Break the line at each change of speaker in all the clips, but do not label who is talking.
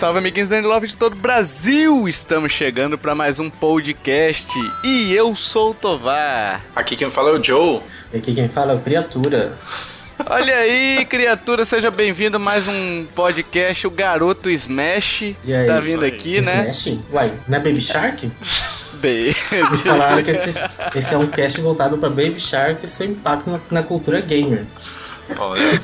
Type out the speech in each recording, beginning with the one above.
Salve, amiguinhos da Love de todo o Brasil! Estamos chegando para mais um podcast e eu sou o Tovar.
Aqui quem fala é o Joe.
E aqui quem fala é o Criatura.
Olha aí, criatura, seja bem-vindo a mais um podcast, o Garoto Smash.
E aí?
tá vindo aqui, né?
Smash? Uai, não é Baby Shark?
Baby.
Me falaram que esse, esse é um cast voltado pra Baby Shark e seu impacto na, na cultura gamer.
Olha,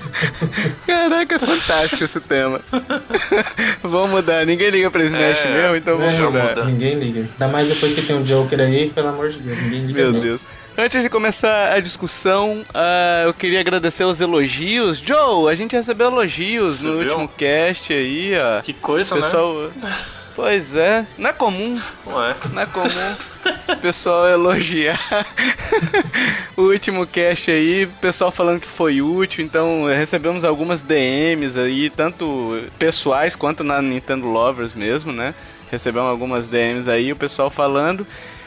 Caraca, fantástico esse tema. vamos mudar, ninguém liga pra Smash
É,
mesmo, então vamos
É,
mudar.
mudar.
Ninguém liga. Ainda mais depois que tem um Joker aí, pelo amor de Deus, ninguém liga.
Meu
não.
Deus. Antes de começar a discussão, ah, eu queria agradecer os elogios. Joe, a gente recebeu elogios no
Você viu?
último cast aí, ó.
que coisa,
Pessoal. Pois é, não é comum?
Não é?
não é comum o pessoal elogiar o último cast aí, o pessoal falando que foi útil, então recebemos algumas DMs aí, tanto pessoais quanto na Nintendo Lovers mesmo, né? Recebemos algumas DMs aí, o pessoal falando.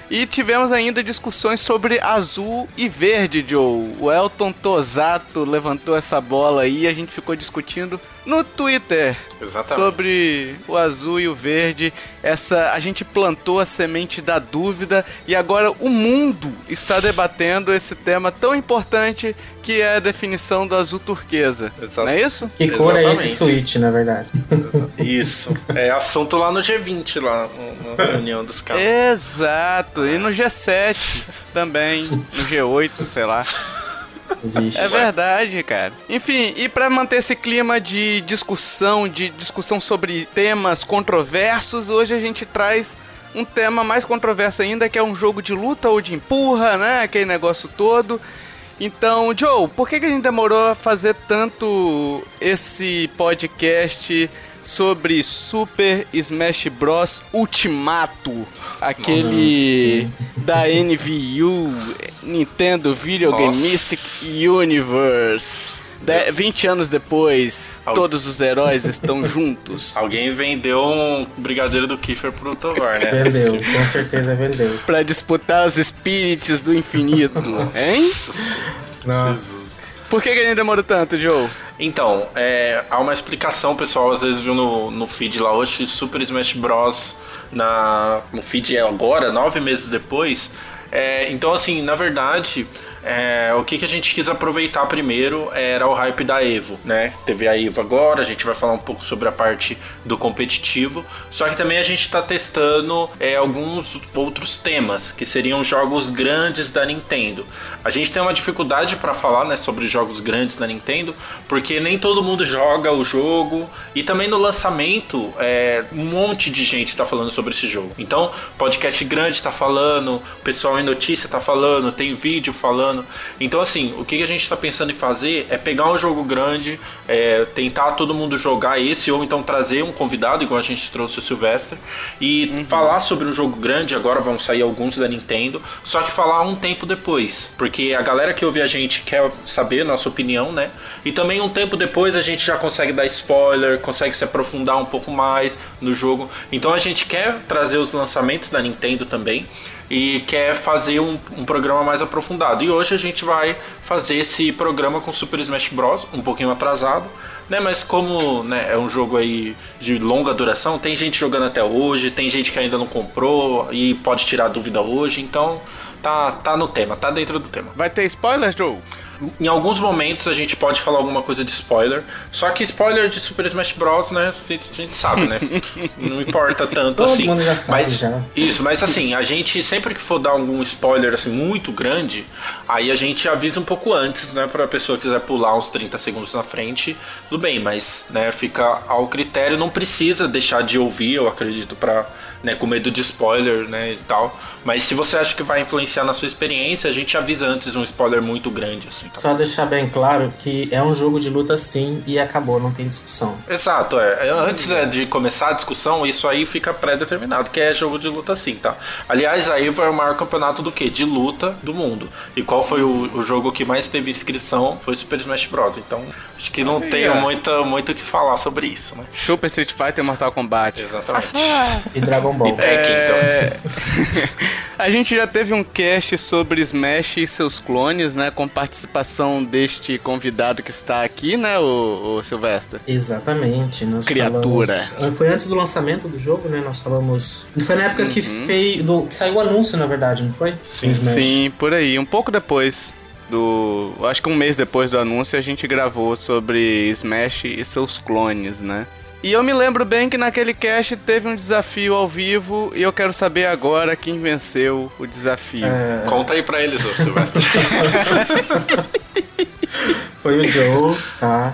E tivemos ainda discussões sobre azul e verde, Joe. O Elton Tosato levantou essa bola aí e a gente ficou discutindo no Twitter
Exatamente.
sobre o azul e o verde. Essa a gente plantou a semente da dúvida e agora o mundo está debatendo esse tema tão importante que é a definição do azul turquesa.
Exato.
Não é isso?
Que cor é esse
Exatamente.
Switch, na verdade?
Isso. É assunto lá no G20, lá na reunião dos caras.
Exato. E no G7 também, no G8, sei lá.
Vixe.
É verdade, cara. Enfim, e pra manter esse clima de discussão, de discussão sobre temas controversos, hoje a gente traz um tema mais controverso ainda, que é um jogo de luta ou de empurra, né? Aquele negócio todo. Então, Joe, por que, que a gente demorou a fazer tanto esse podcast sobre Super Smash Bros. Ultimato? Aquele da NVU, Nintendo Video
Nossa.
Gamestic Universe. De- 20 anos depois,
Al-
todos os heróis estão juntos.
Alguém vendeu um brigadeiro do Kiefer pro Tovar, né?
Vendeu, com certeza vendeu.
Pra disputar os espíritos do infinito, hein?
Nossa.
Por que, que gente demorou tanto, Joe?
Então, é, há uma explicação, pessoal, às vezes viu no, no feed lá hoje, Super Smash Bros. Na, no feed é agora, nove meses depois. É, então, assim, na verdade, é, o que, que a gente quis aproveitar primeiro era o hype da Evo, né? Teve a Evo agora, a gente vai falar um pouco sobre a parte do competitivo. Só que também a gente está testando é, alguns outros temas, que seriam jogos grandes da Nintendo. A gente tem uma dificuldade para falar né, sobre jogos grandes da Nintendo, porque nem todo mundo joga o jogo. E também no lançamento, é, um monte de gente está falando sobre esse jogo. Então, podcast grande está falando, pessoal em notícia está falando, tem vídeo falando. Então, assim, o que a gente está pensando em fazer é pegar um jogo grande, é, tentar todo mundo jogar esse, ou então trazer um convidado, igual a gente trouxe o Silvestre, e falar sobre um jogo grande. Agora vão sair alguns da Nintendo, só que falar um tempo depois, porque a galera que ouve a gente quer saber nossa opinião, né? E também um tempo depois a gente já consegue dar spoiler, consegue se aprofundar um pouco mais no jogo. Então a gente quer trazer os lançamentos da Nintendo também e quer fazer um, um programa mais aprofundado. E hoje a gente vai fazer esse programa com Super Smash Bros. um pouquinho atrasado, né? Mas como né, é um jogo aí de longa duração, tem gente jogando até hoje, tem gente que ainda não comprou e pode tirar dúvida hoje, então tá, tá no tema, tá dentro do tema.
Vai ter spoilers, Joe?
Em alguns momentos a gente pode falar alguma coisa de spoiler, só que spoiler de Super Smash Bros, né? A gente, a gente sabe, né? Não importa tanto
Todo
assim.
mundo já sabe,
mas,
já.
Isso, mas assim, a gente sempre que for dar algum spoiler assim muito grande, aí a gente avisa um pouco antes, né? Pra pessoa que quiser pular uns 30 segundos na frente, tudo bem, mas né, fica ao critério, não precisa deixar de ouvir, eu acredito, pra. Né, com medo de spoiler, né, e tal. Mas se você acha que vai influenciar na sua experiência, a gente avisa antes um spoiler muito grande, assim. tá?
Só deixar bem claro que é um jogo de luta sim e acabou, não tem discussão.
Exato, é. É, Antes né, de começar a discussão, isso aí fica pré-determinado, que é jogo de luta sim, tá? Aliás, a EVO é o maior campeonato do quê? De luta do mundo. E qual foi o, o jogo que mais teve inscrição? Foi Super Smash Bros. Então, acho que não
Aí,
tenho
ó.
muito, muito o que falar sobre isso, né?
Super Street Fighter e Mortal Kombat.
Exatamente.
E Dragon Dragon Ball.
E Tekken,
É... a gente já teve um cast sobre Smash e seus clones, né? Com participação deste convidado que está aqui, né, o, o Silvestre?
Exatamente. Nós
Criatura.
falamos- Foi antes do lançamento do jogo, né? Nós falamos. Foi na época que, fez, do, que saiu o anúncio, na verdade, não foi?
Sim.
Sim, por aí. Um pouco depois do. Acho que um mês depois do anúncio a gente gravou sobre Smash e seus clones, né? E eu me lembro bem que naquele cast teve um desafio ao vivo e eu quero saber agora quem venceu o desafio.
É,
Conta aí pra eles, ô Silvestre.
foi o Joe, tá?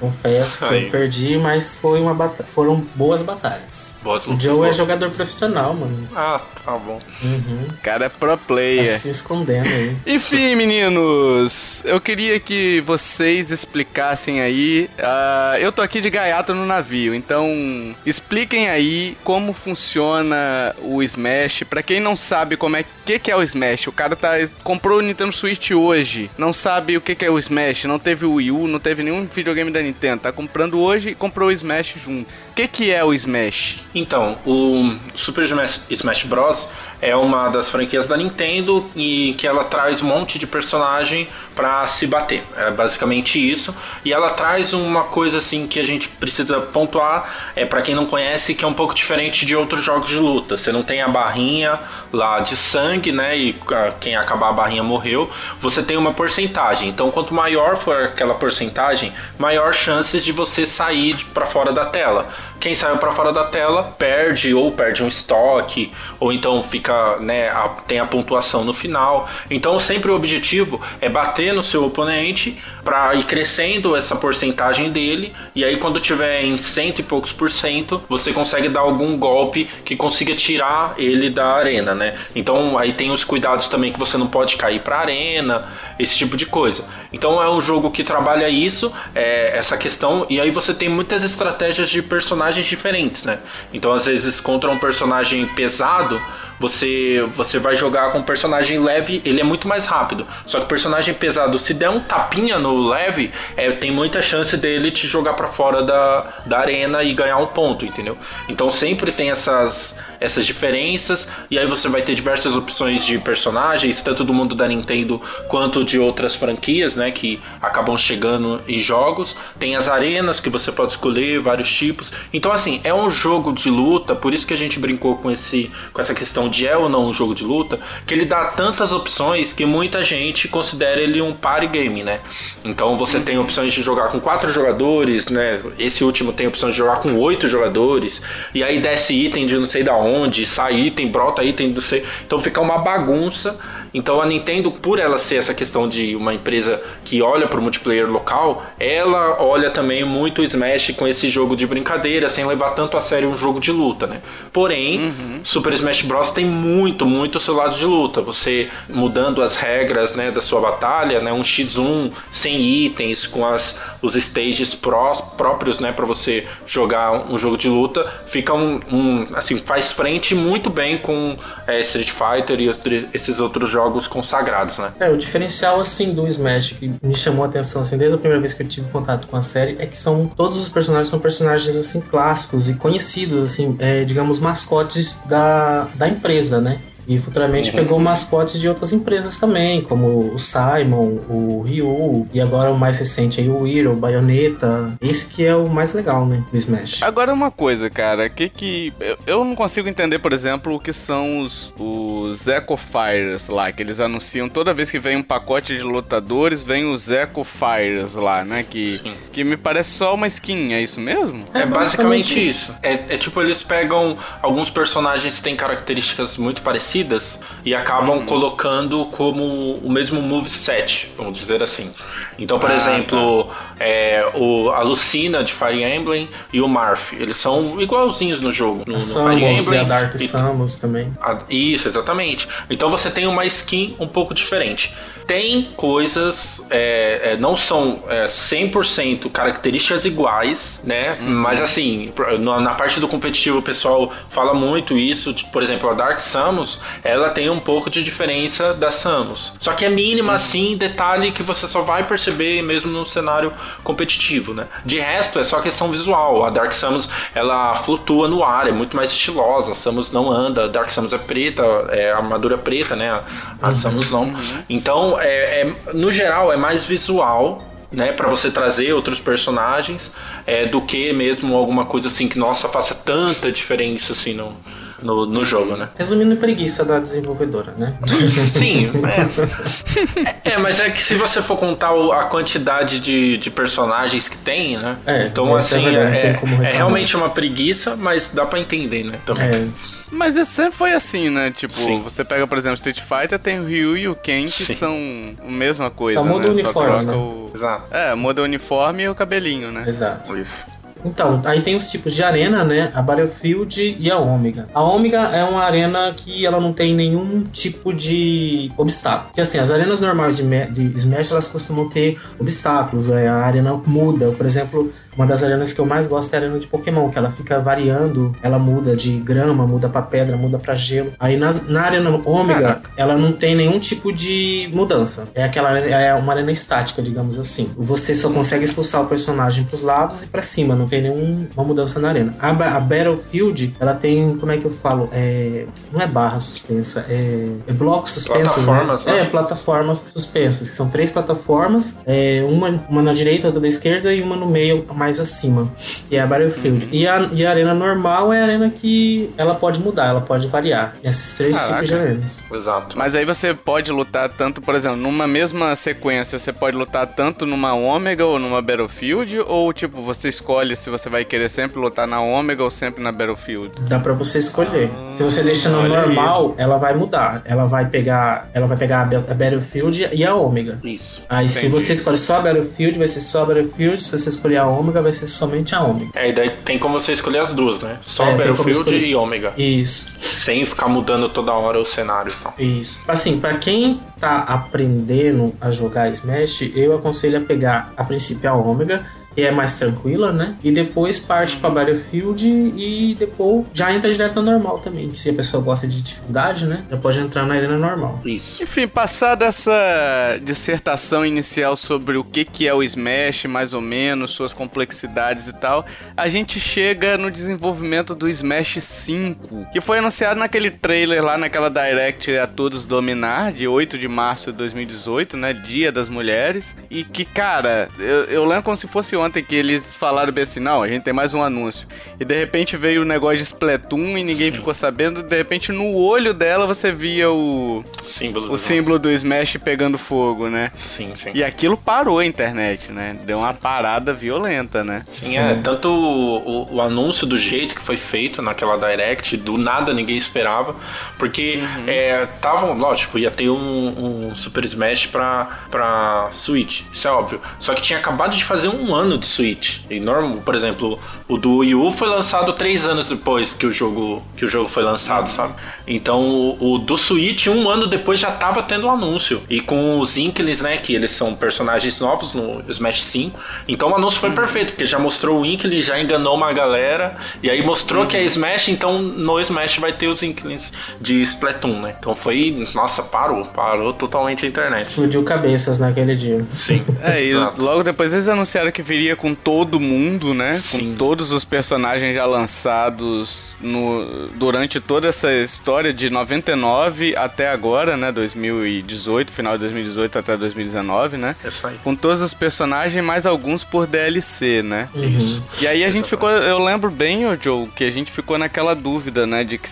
Confesso que
Aí.
eu perdi, mas foi uma bata- foram boas batalhas.
Boas
O
lutas,
Joe é
boas.
jogador profissional, mano.
Ah, tá bom.
Uhum.
O cara é pro
Tá
player.
se escondendo aí.
Enfim, meninos, eu queria que vocês explicassem aí. ah, eu tô aqui de gaiato no navio, então expliquem aí como funciona o Smash. Pra quem não sabe como é que, que é o Smash, o cara tá comprou o Nintendo Switch hoje, não sabe o que, que é o Smash, não teve o Wii U, não teve nenhum videogame da Nintendo, tá comprando hoje e comprou o Smash junto. Que, que é o Smash?
Então, o Super Smash, Smash Bros. é uma das franquias da Nintendo e que ela traz um monte de personagem pra se bater. É basicamente isso. E ela traz uma coisa assim que a gente precisa pontuar, é para quem não conhece, que é um pouco diferente de outros jogos de luta. Você não tem a barrinha lá de sangue, né? E quem acabar a barrinha morreu. Você tem uma porcentagem. Então, quanto maior for aquela porcentagem, maior chances de você sair para fora da tela. Quem saiu para fora da tela perde ou perde um estoque, ou então fica, né, a- tem a pontuação no final. Então sempre o objetivo é bater no seu oponente para ir crescendo essa porcentagem dele, e aí quando tiver em cento e poucos por cento, você consegue dar algum golpe que consiga tirar ele da arena, né? Então aí tem os cuidados também que você não pode cair para arena, esse tipo de coisa. Então é um jogo que trabalha isso, é, essa questão, e aí você tem muitas estratégias de personagens diferentes, né? Então às vezes contra um personagem pesado, você você vai jogar com um personagem leve, ele é muito mais rápido. Só que personagem pesado, se der um tapinha no leve, é, tem muita chance dele te jogar pra fora da, da arena e ganhar um ponto, entendeu? Então sempre tem essas essas diferenças e aí você vai ter diversas opções de personagens, tanto do mundo da Nintendo quanto de outras franquias, né, que acabam chegando em jogos. Tem as arenas que você pode escolher, vários tipos. Então assim, é um jogo de luta, por isso que a gente brincou com esse com essa questão de é ou não um jogo de luta, que ele dá tantas opções que muita gente considera ele um party game, né? Então você tem opções de jogar com quatro jogadores, né? Esse último tem opção de jogar com oito jogadores, e aí desce item de não sei da onde, sai item, brota item do sei. Então fica uma bagunça. Então a Nintendo, por ela ser essa questão de uma empresa que olha para o multiplayer local, ela olha também muito o Smash com esse jogo de brincadeira, sem levar tanto a sério um jogo de luta, né? Porém, Super Smash Bros tem muito, muito seu lado de luta. Você mudando as regras, né, da sua batalha, né, um X1 sem itens, com as, os stages prós, próprios, né, para você jogar um jogo de luta, fica um, um, assim, faz frente muito bem com é, Street Fighter e esses outros jogos consagrados, né?
É, o diferencial, assim, do Smash que me chamou a atenção, assim, desde a primeira vez que eu tive contato com a série, é que são, todos os personagens são personagens, assim, clássicos e conhecidos, assim, é, digamos, mascotes da, da empresa, né? E futuramente
Uhum.
pegou mascotes de outras empresas também, como o Simon, o Ryu, e agora o mais recente aí, o Hero, o Bayonetta. Esse que é o mais legal, né, do Smash.
Agora uma coisa, cara, que que eu, eu não consigo entender, por exemplo, o que são os, os Echo Fires lá, que eles anunciam toda vez que vem um pacote de lutadores, vem os Echo Fires lá, né, que
Sim.
que me parece só uma skin, é isso mesmo?
É,
É
basicamente
basicamente
isso. É, é tipo, eles pegam alguns personagens que têm características muito parecidas e acabam colocando como o mesmo moveset, vamos dizer assim. Então, por
Ah,
exemplo, é, o, a Lucina de Fire Emblem e o Marth, eles são igualzinhos no jogo. No,
A
no
Samus
Fire
e a
Emblem.
Dark
E-
Samus também.
a- Isso, exatamente. Então você tem uma skin um pouco diferente. Tem coisas, é, é, não são é, 100% características iguais, né? Mas assim, na, na parte do competitivo o pessoal fala muito isso. Por exemplo, a Dark Samus, ela tem um pouco de diferença da Samus. Só que é mínima uhum. assim, detalhe que você só vai perceber mesmo no cenário competitivo, né? De resto, é só questão visual. A Dark Samus, ela flutua no ar, é muito mais estilosa. A Samus não anda, a Dark Samus é preta, é armadura preta, né? A uhum. Samus não. Uhum. Então, é, é, no geral, é mais visual né, para você trazer outros personagens, é, do que mesmo alguma coisa assim que nossa faça tanta diferença assim no, no, no jogo, né?
Resumindo, preguiça da desenvolvedora, né?
Sim, é. é. mas é que se você for contar a quantidade de, de personagens que tem, né? É, então, é assim, é, é, realmente uma preguiça, mas dá para entender, né? Também. É.
Mas isso sempre foi assim, né? Tipo, Sim. você pega, por exemplo, Street Fighter, tem o Ryu e o Ken, que Sim. são a mesma coisa, Só
muda
né?
o uniforme, né?
O... Exato. É, muda o uniforme e o cabelinho, né?
Exato. Isso. Então, aí tem os tipos de arena, né? A Battlefield e a Ômega. A Ômega é uma arena que ela não tem nenhum tipo de obstáculo. Porque assim, as arenas normais de, de Smash, elas costumam ter obstáculos. É, a arena muda. Por exemplo, uma das arenas que eu mais gosto é a arena de Pokémon, que ela fica variando, ela muda de grama, muda para pedra, muda para gelo. Aí nas, na arena Ômega, ela não tem nenhum tipo de mudança. É aquela é uma arena estática, digamos assim. Você só consegue expulsar o personagem pros lados e para cima, não tem nenhuma mudança na arena. A, a, Battlefield, ela tem, como é que eu falo? É, não é barra suspensa, é, é blocos suspensos. Né? Plataformas, né? É, plataformas suspensas, que são três plataformas, é, uma, uma na direita, outra da esquerda e uma no meio, mais acima, e é a Battlefield. Uhum. E, a, e a arena normal é a arena que ela pode mudar, ela pode variar. Esses três Caraca. tipos de arenas.
Exato.
Mas aí você pode lutar tanto, por exemplo, numa mesma sequência, você pode lutar tanto numa Ômega ou numa Battlefield, ou tipo, você escolhe se você vai querer sempre lutar na Ômega ou sempre na Battlefield?
Dá para você escolher. Ah, se você deixa no normal, aí. ela vai mudar. Ela vai pegar, ela vai pegar a Battlefield e a Ômega.
Isso.
Aí Entendi. se você escolhe só a Battlefield, vai ser só a Battlefield. Se você escolher a Ômega, vai ser somente a Ômega.
É, e daí tem como você escolher as duas, né? Só é, Battlefield e Ômega.
Isso.
Sem ficar mudando toda hora o cenário e tal.
Isso. Assim, para quem tá aprendendo a jogar Smash, eu aconselho a pegar a princípio a Ômega e é mais tranquila, né? E depois parte para Battlefield e depois já entra direto no normal também. Se a pessoa gosta de dificuldade, né? Já pode entrar na arena normal.
Isso. Enfim, passada essa dissertação inicial sobre o que, que é o Smash, mais ou menos, suas complexidades e tal, a gente chega no desenvolvimento do Smash 5, que foi anunciado naquele trailer lá, naquela Direct a todos dominar, de 8 de março de 2018, né? Dia das Mulheres. E que, cara, eu, eu lembro como se fosse ontem que eles falaram bem assim, não, a gente tem mais um anúncio. E de repente veio o negócio de Splatoon e ninguém Sim. ficou sabendo. De repente no olho dela você via o símbolo, o símbolo do Smash pegando fogo, né?
Sim, sim.
E aquilo parou a internet, né? Deu uma parada violenta, né?
Sim, sim. é. Tanto o, o, o, anúncio do jeito que foi feito naquela Direct, do nada ninguém esperava. Porque uhum. é, tavam, lógico, ia ter um, um Super Smash pra, pra Switch, isso é óbvio. Só que tinha acabado de fazer um ano ano de Switch. E normal, por exemplo, o do Wii U foi lançado três anos depois que o jogo, que o jogo foi lançado, sabe? Então o, o do Switch, um ano depois, já tava tendo o um anúncio. E com os Inklings, né? Que eles são personagens novos no Smash 5. Então o anúncio foi uhum. perfeito, porque já mostrou o Inkling, já enganou uma galera. E aí mostrou uhum. que é Smash, então no Smash vai ter os Inklings de Splatoon, né? Então foi. Nossa, parou. Parou totalmente a internet.
Explodiu cabeças naquele dia.
Sim.
É, e logo depois eles anunciaram que viria com todo mundo, né? Sim. Com todos os personagens já lançados no, durante toda essa história de 99 até agora, né? 2018, final de 2018 até 2019, né?
É isso aí.
Com todos os personagens, mais alguns por DLC, né?
Isso.
E aí a gente ficou, eu lembro bem, o Joe, que a gente ficou naquela dúvida, né? De que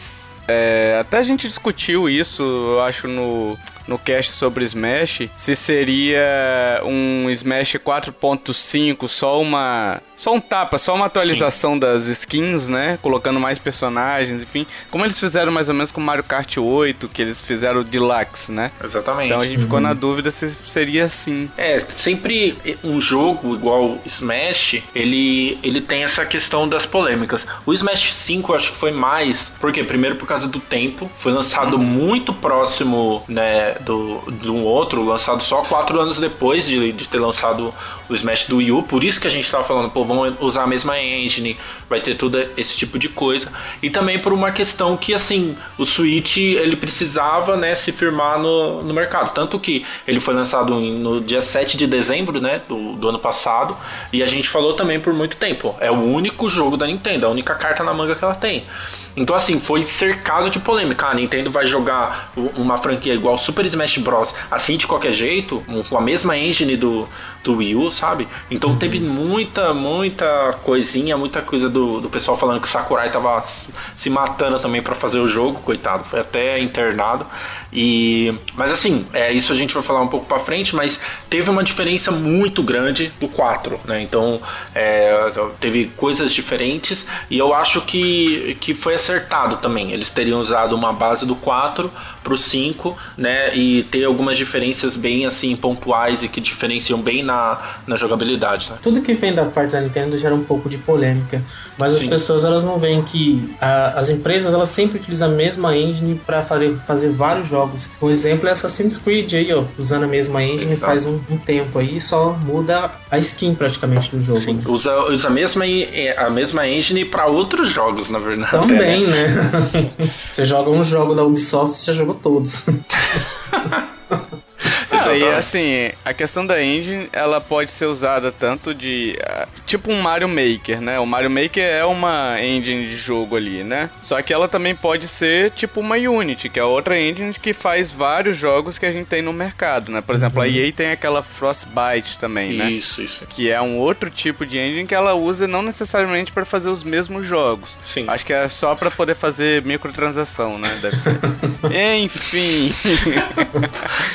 é, até a gente discutiu isso, eu acho, no, no cast sobre Smash, se seria um Smash 4.5 só uma só um tapa, só uma atualização Sim. das skins, né? Colocando mais personagens, enfim. Como eles fizeram mais ou menos com Mario Kart 8, que eles fizeram o Deluxe, né?
Exatamente.
Então a gente uhum. ficou na dúvida se seria assim.
É, sempre um jogo igual Smash, ele, ele tem essa questão das polêmicas. O Smash 5 eu acho que foi mais, porque primeiro por causa do tempo, foi lançado uhum. muito próximo, né, do, de um outro, lançado só quatro anos depois de, de ter lançado o Smash do Wii U. Por isso que a gente tava falando, pô, vão usar a mesma engine, vai ter tudo esse tipo de coisa. E também por uma questão que, assim, o Switch, ele precisava, né, se firmar no, no mercado. Tanto que ele foi lançado no dia 7 de dezembro, né, do, do ano passado. E a gente falou também por muito tempo. É o único jogo da Nintendo, a única carta na manga que ela tem. Então, assim, foi cercado de polêmica. A Nintendo vai jogar uma franquia igual Super Smash Bros. assim de qualquer jeito, com a mesma engine do, do Wii U, sabe? Então uhum. teve muita, muita coisinha, muita coisa do, do pessoal falando que o Sakurai tava se matando também para fazer o jogo, coitado, foi até internado. E mas assim, é isso a gente vai falar um pouco para frente, mas teve uma diferença muito grande do 4, né? Então é, teve coisas diferentes e eu acho que, que foi acertado também. Eles teriam usado uma base do 4 pro 5, né? E ter algumas diferenças bem assim pontuais e que diferenciam bem na, na jogabilidade. Né?
Tudo que vem da parte da Nintendo gera um pouco de polêmica, mas Sim. as pessoas elas não veem que a, as empresas elas sempre utilizam a mesma engine para fazer, fazer vários jogos. Um exemplo é Assassin's Creed aí, ó, usando a mesma engine Exato. faz um, um, tempo aí, só muda a skin praticamente do jogo. Sim,
né? usa, usa a mesma a mesma engine para outros jogos, na verdade.
Também, né? né? você joga um jogo da Ubisoft, você já jogou todos.
Isso aí, assim, a questão da engine, ela pode ser usada tanto de. Uh, tipo um Mario Maker, né? O Mario Maker é uma engine de jogo ali, né? Só que ela também pode ser tipo uma Unity, que é outra engine que faz vários jogos que a gente tem no mercado, né? Por exemplo, uhum. a EA tem aquela Frostbite também,
né?
Isso,
isso.
Que é um outro tipo de engine que ela usa não necessariamente para fazer os mesmos jogos.
Sim.
Acho que é só para poder fazer microtransação, né? Deve ser. Enfim.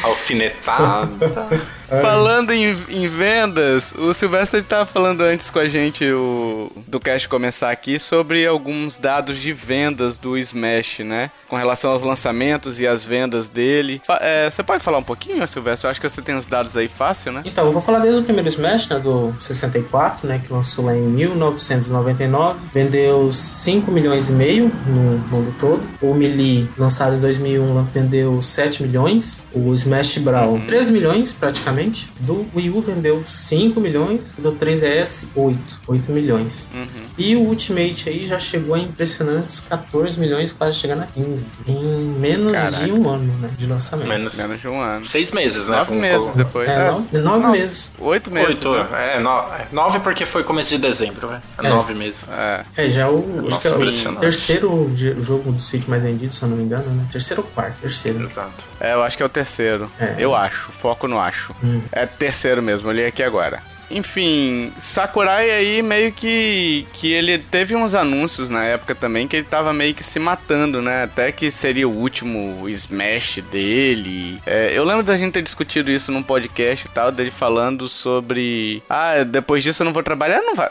Alfinetar.
やー Falando em, em, vendas, o Silvestre estava falando antes com a gente o, do cast começar aqui sobre alguns dados de vendas do Smash, né? Com relação aos lançamentos e as vendas dele. É, você pode falar um pouquinho, Silvestre? Eu acho que você tem os dados aí fácil, né?
Então, eu vou falar desde o primeiro Smash, né? Do 64, né? Que lançou lá em 1999. Vendeu 5 milhões e meio no mundo todo. O Melee, lançado em 2001, vendeu 7 milhões. O Smash Brawl, uhum. 13 milhões praticamente. Do Wii U vendeu 5 milhões. Do 3DS, 8. 8 milhões. Uhum. E o Ultimate aí já chegou a impressionantes 14 milhões, quase chegando a 15. Em menos Caraca. de um ano, né? De lançamento.
Menos, menos de um ano.
Seis meses, né?
Nove meses depois.
É, nove, nove meses.
Oito meses.
Oito, né? é, no, é, nove porque foi começo de dezembro, né? É. Nove meses.
É, é já o, Nossa, acho que é o terceiro jogo do Switch mais vendido, se eu não me engano, né? Terceiro ou quarto? Terceiro.
Exato.
É, eu acho que é o terceiro. É. Eu acho. Foco no acho. Hum. É terceiro mesmo, olhei aqui agora. Enfim, Sakurai aí meio que que ele teve uns anúncios na época também que ele tava meio que se matando, né? Até que seria o último Smash dele. É, eu lembro da gente ter discutido isso num podcast e tal, dele falando sobre ah, depois disso eu não vou trabalhar, não vai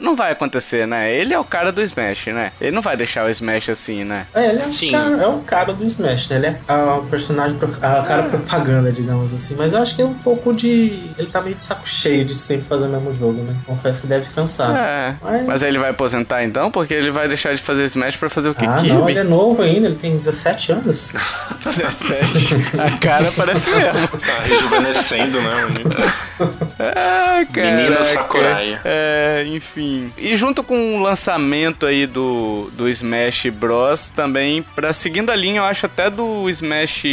não vai acontecer, né? Ele é o cara do Smash, né? Ele não vai deixar o Smash assim, né?
É, ele é, Sim. Cara, é o cara do Smash, né? Ele é o personagem, a cara é. propaganda, digamos assim. Mas eu acho que é um pouco de. Ele tá meio de saco cheio de sempre fazer o mesmo jogo, né? Confesso que deve cansar.
É. Mas... mas ele vai aposentar então? Porque ele vai deixar de fazer Smash pra fazer o que?
Ah, não, ele é novo ainda, ele tem 17 anos.
17? A cara parece mesmo.
Tá rejuvenescendo, né?
ah, cara.
Menina Sakurai.
É, enfim. E junto com o lançamento aí do, do Smash Bros. também, pra seguindo a linha, eu acho até do Smash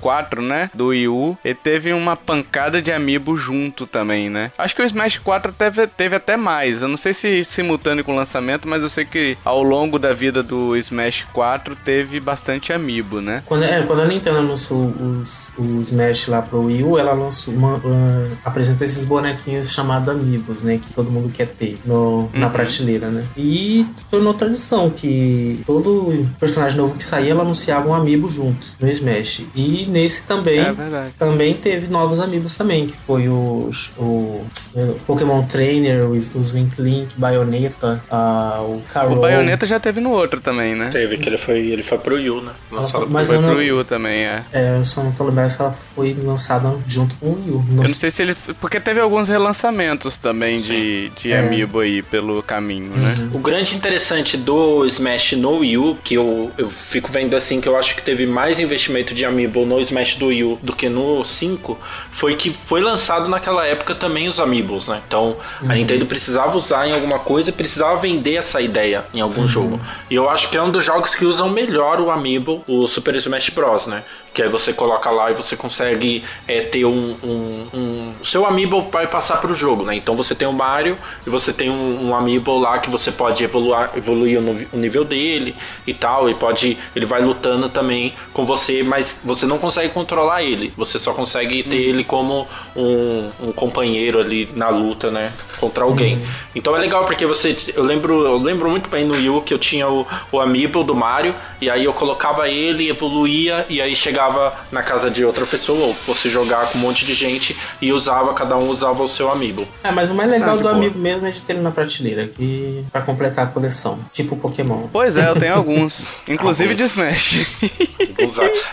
4, né? Do Wii U, ele teve uma pancada de amiibo junto também, né? Acho que o Smash 4 teve, teve até mais. Eu não sei se simultâneo com o lançamento, mas eu sei que ao longo da vida do Smash 4 teve bastante amiibo, né?
Quando, é, quando a Nintendo lançou os, o Smash lá pro Wii U, ela lançou uma, uh, apresentou esses bonequinhos chamados amiibos, né? Que todo mundo quer ter. No, uhum. na prateleira, né? E tornou tradição que todo personagem novo que saía, ela anunciava um amiibo junto no Smash. E nesse também,
é
também teve novos amigos também, que foi o, o o, Pokémon Trainer, os, os Wink Link, Bayonetta, uh, o Carol.
O Bayonetta já teve no outro também, né?
Teve, que ele foi, ele foi pro Wii U, né?
Lançado
pro... Mas foi pro Wii U também, é.
É, eu só não tô lembrando se ela foi lançada junto com o Wii U.
Não eu não sei se ele. Porque teve alguns relançamentos também de, de é. Amiibo aí pelo caminho, né?
uhum. né? O grande interessante do Smash no Wii U, que eu, eu fico vendo assim, que eu acho que teve mais investimento de Amiibo no Smash do Wii U do que no 5, foi que foi lançado naquela época também os Amiibos, né? Então uhum. a Nintendo precisava usar em alguma coisa, precisava vender essa ideia em algum uhum. jogo. E eu acho que é um dos jogos que usam melhor o Amiibo, o Super Smash Bros, né? Que aí você coloca lá e você consegue é, ter um, um, um... seu Amiibo vai passar para o jogo, né? Então você tem o Mario e você tem um, um Amiibo lá que você pode evoluir, evoluir o nível dele e tal, e pode ele vai lutando também com você, mas você não consegue controlar ele. Você só consegue ter uhum. ele como um, um, companheiro ali na luta, né? Contra alguém. Uhum. Então é legal porque você. Eu lembro, eu lembro muito bem no Yu que eu tinha o, o Amiibo do Mario, e aí eu colocava ele, evoluía, e aí chegava na casa de outra pessoa, ou você jogar com um monte de gente e usava, cada um usava o seu Amiibo.
É, mas o mais legal ah, do boa. Amiibo mesmo é de ter ele na prateleira, que para completar a coleção, tipo Pokémon.
Pois é, eu tenho alguns, inclusive alguns. de Smash.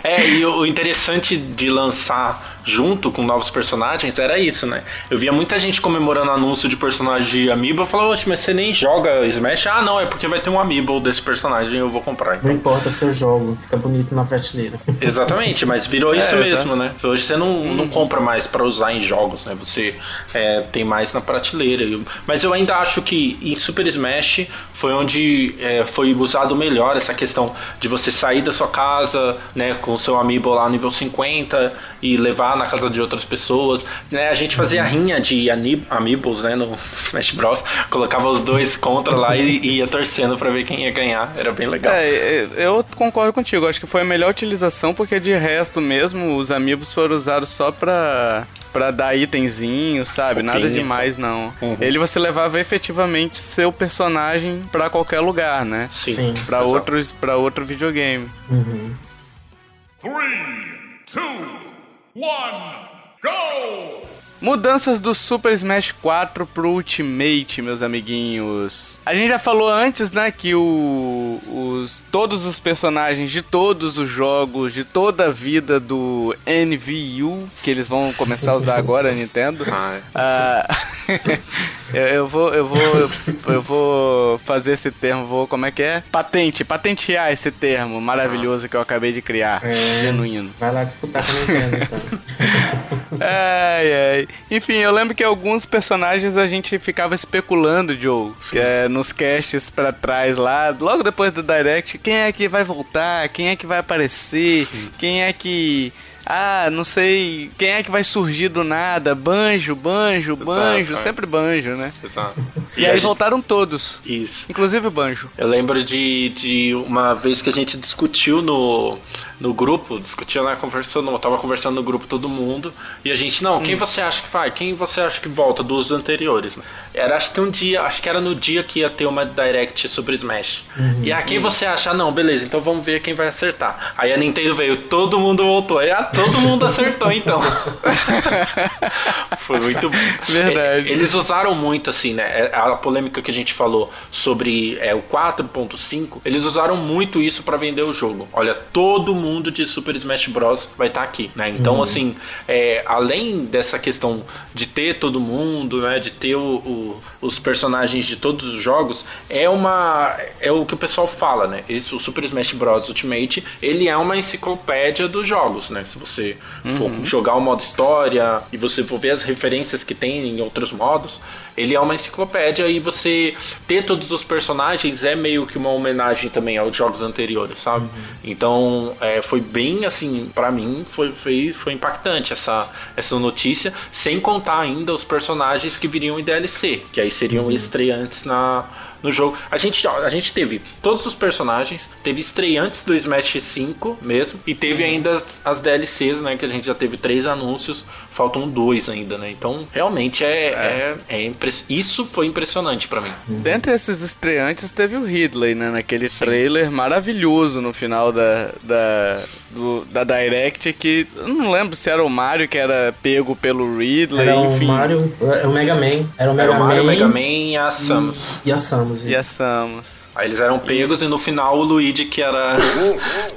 é, e o interessante de lançar junto com novos personagens era isso, né? Eu via muita gente comemorando anúncio de personagem de Amiibo, eu falava, oxe, mas você nem joga Smash? Ah, não, é porque vai ter um Amiibo desse personagem eu vou comprar.
Então. Não importa seu jogo, fica bonito na prateleira.
Exatamente, mas virou é, isso mesmo, né? Hoje você não, não compra mais para usar em jogos, né? Você é, tem mais na prateleira. Mas eu ainda acho que em Super Smash foi onde é, foi usado melhor essa questão de você sair da sua casa, né, com o seu amiibo lá nível 50 e levar na casa de outras pessoas, né? A gente fazia uhum. rinha de amiibos, né, no Smash Bros. Colocava os dois contra lá e, e ia torcendo para ver quem ia ganhar. Era bem legal.
É, eu concordo contigo. Acho que foi a melhor utilização porque de resto mesmo os amiibos foram usados só pra para dar itemzinho, sabe? Nada demais, não. Uhum. Ele você levava efetivamente seu personagem para qualquer lugar, né?
Sim.
Para outros, para outro videogame.
Uhum.
Three, two, one, go!
Mudanças do Super Smash 4 pro Ultimate, meus amiguinhos. A gente já falou antes, né, que o, os, todos os personagens de todos os jogos, de toda a vida do NVU, que eles vão começar a usar agora, Nintendo. Ah, eu, eu, vou, eu vou, eu vou fazer esse termo, vou, como é que é? Patente, patentear esse termo maravilhoso que eu acabei de criar, é, genuíno.
Vai lá disputar com a Nintendo, então.
ai, ai. Enfim, eu lembro que alguns personagens a gente ficava especulando, Joe, é, nos casts para trás lá, logo depois do Direct, quem é que vai voltar, quem é que vai aparecer, Sim. quem é que ah, não sei quem é que vai surgir do nada, banjo, banjo, banjo, Exato, sempre banjo, né?
Exato.
E, e aí gente... voltaram todos.
Isso.
Inclusive o banjo.
Eu lembro de, de uma vez que a gente discutiu no, no grupo, discutia na conversando, eu tava conversando no grupo todo mundo, e a gente, não, quem hum. você acha que vai? Quem você acha que volta dos anteriores? Era acho que um dia, acho que era no dia que ia ter uma direct sobre Smash. Uhum. E a quem uhum. você acha? Ah, não, beleza, então vamos ver quem vai acertar. Aí a Nintendo veio, todo mundo voltou. Aí, ah, Todo mundo acertou, então. Foi muito.
Verdade.
Eles usaram muito, assim, né? É, a polêmica que a gente falou sobre é, o 4.5, eles usaram muito isso para vender o jogo. Olha, todo mundo de Super Smash Bros. vai estar tá aqui, né? Então, uhum. assim, é, além dessa questão de ter todo mundo, né? De ter o, o, os personagens de todos os jogos, é uma. É o que o pessoal fala, né? Esse, o Super Smash Bros. Ultimate, ele é uma enciclopédia dos jogos, né? Se você for uhum. jogar o modo história e você for ver as referências que tem em outros modos, ele é uma enciclopédia e você ter todos os personagens é meio que uma homenagem também aos jogos anteriores, sabe? Uhum. Então, é, foi bem assim, para mim foi, foi, foi impactante essa, essa notícia, sem contar ainda os personagens que viriam em DLC, que aí seriam uhum. estreantes na no jogo. A gente, a gente teve todos os personagens, teve estreantes do Smash 5 mesmo, e teve uhum. ainda as DLCs, né? Que a gente já teve três anúncios, faltam dois ainda, né? Então, realmente é. é. é, é impress... Isso foi impressionante para mim.
Uhum. Dentre esses estreantes, teve o Ridley, né? Naquele Sim. trailer maravilhoso no final da, da, do- da Direct que eu não lembro se era o Mario que era pego pelo Ridley,
Era o
enfim.
Mario, é o Mega Man. Era o
Era
Mega,
o Mario,
Man,
Mega Man e a Samus.
e a Samus.
E
isso.
a Samus.
Aí eles eram pegos e no final o Luigi que era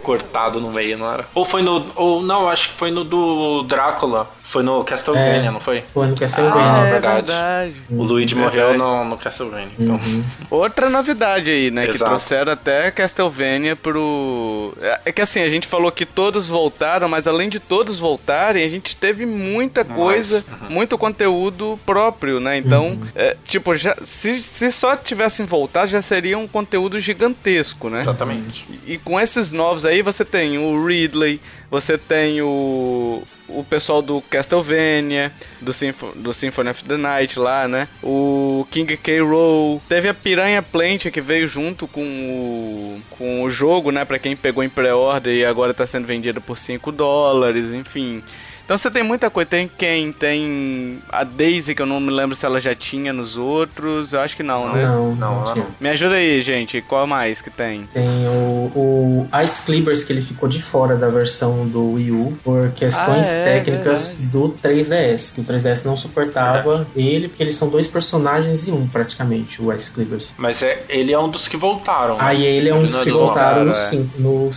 cortado no meio, não era? Ou foi no. Ou não, acho que foi no do Drácula. Foi no Castlevania,
É.
não foi?
Foi no Castlevania.
Ah,
é
verdade.
verdade.
O Luigi
Verdade.
morreu no, no Castlevania. Então,
Outra novidade aí, né? Que
Exato.
trouxeram até Castlevania pro. É é que assim, a gente falou que todos voltaram, mas além de todos voltarem, a gente teve muita coisa, muito conteúdo próprio, né? Então, é, tipo, já, se, se só tivessem voltado, já seria um conteúdo gigantesco, né?
exatamente.
E com esses novos aí, você tem o Ridley, você tem o, o pessoal do Castlevania, do, Sympho- do Symphony of the Night lá, né? O King K. Rool. Teve a Piranha Plant que veio junto com o, com o jogo, né? Pra quem pegou em pré-order e agora tá sendo vendido por 5 dólares, enfim. Então você tem muita coisa. Tem quem? Tem a Daisy, que eu não me lembro se ela já tinha nos outros. Eu acho que não, né?
Não,
Não,
não,
não.
Me ajuda aí, gente. Qual mais que tem?
Tem o, o Ice Clippers, que ele ficou de fora da versão do Wii U por questões
Ah, é,
técnicas do 3DS, que o 3DS não suportava ele, porque eles são dois personagens em um, praticamente, o Ice Clippers.
Mas é, ele é um dos que voltaram. né?
Aí ele é um dos
Não,
que voltaram no
voltaram, é.
5. No.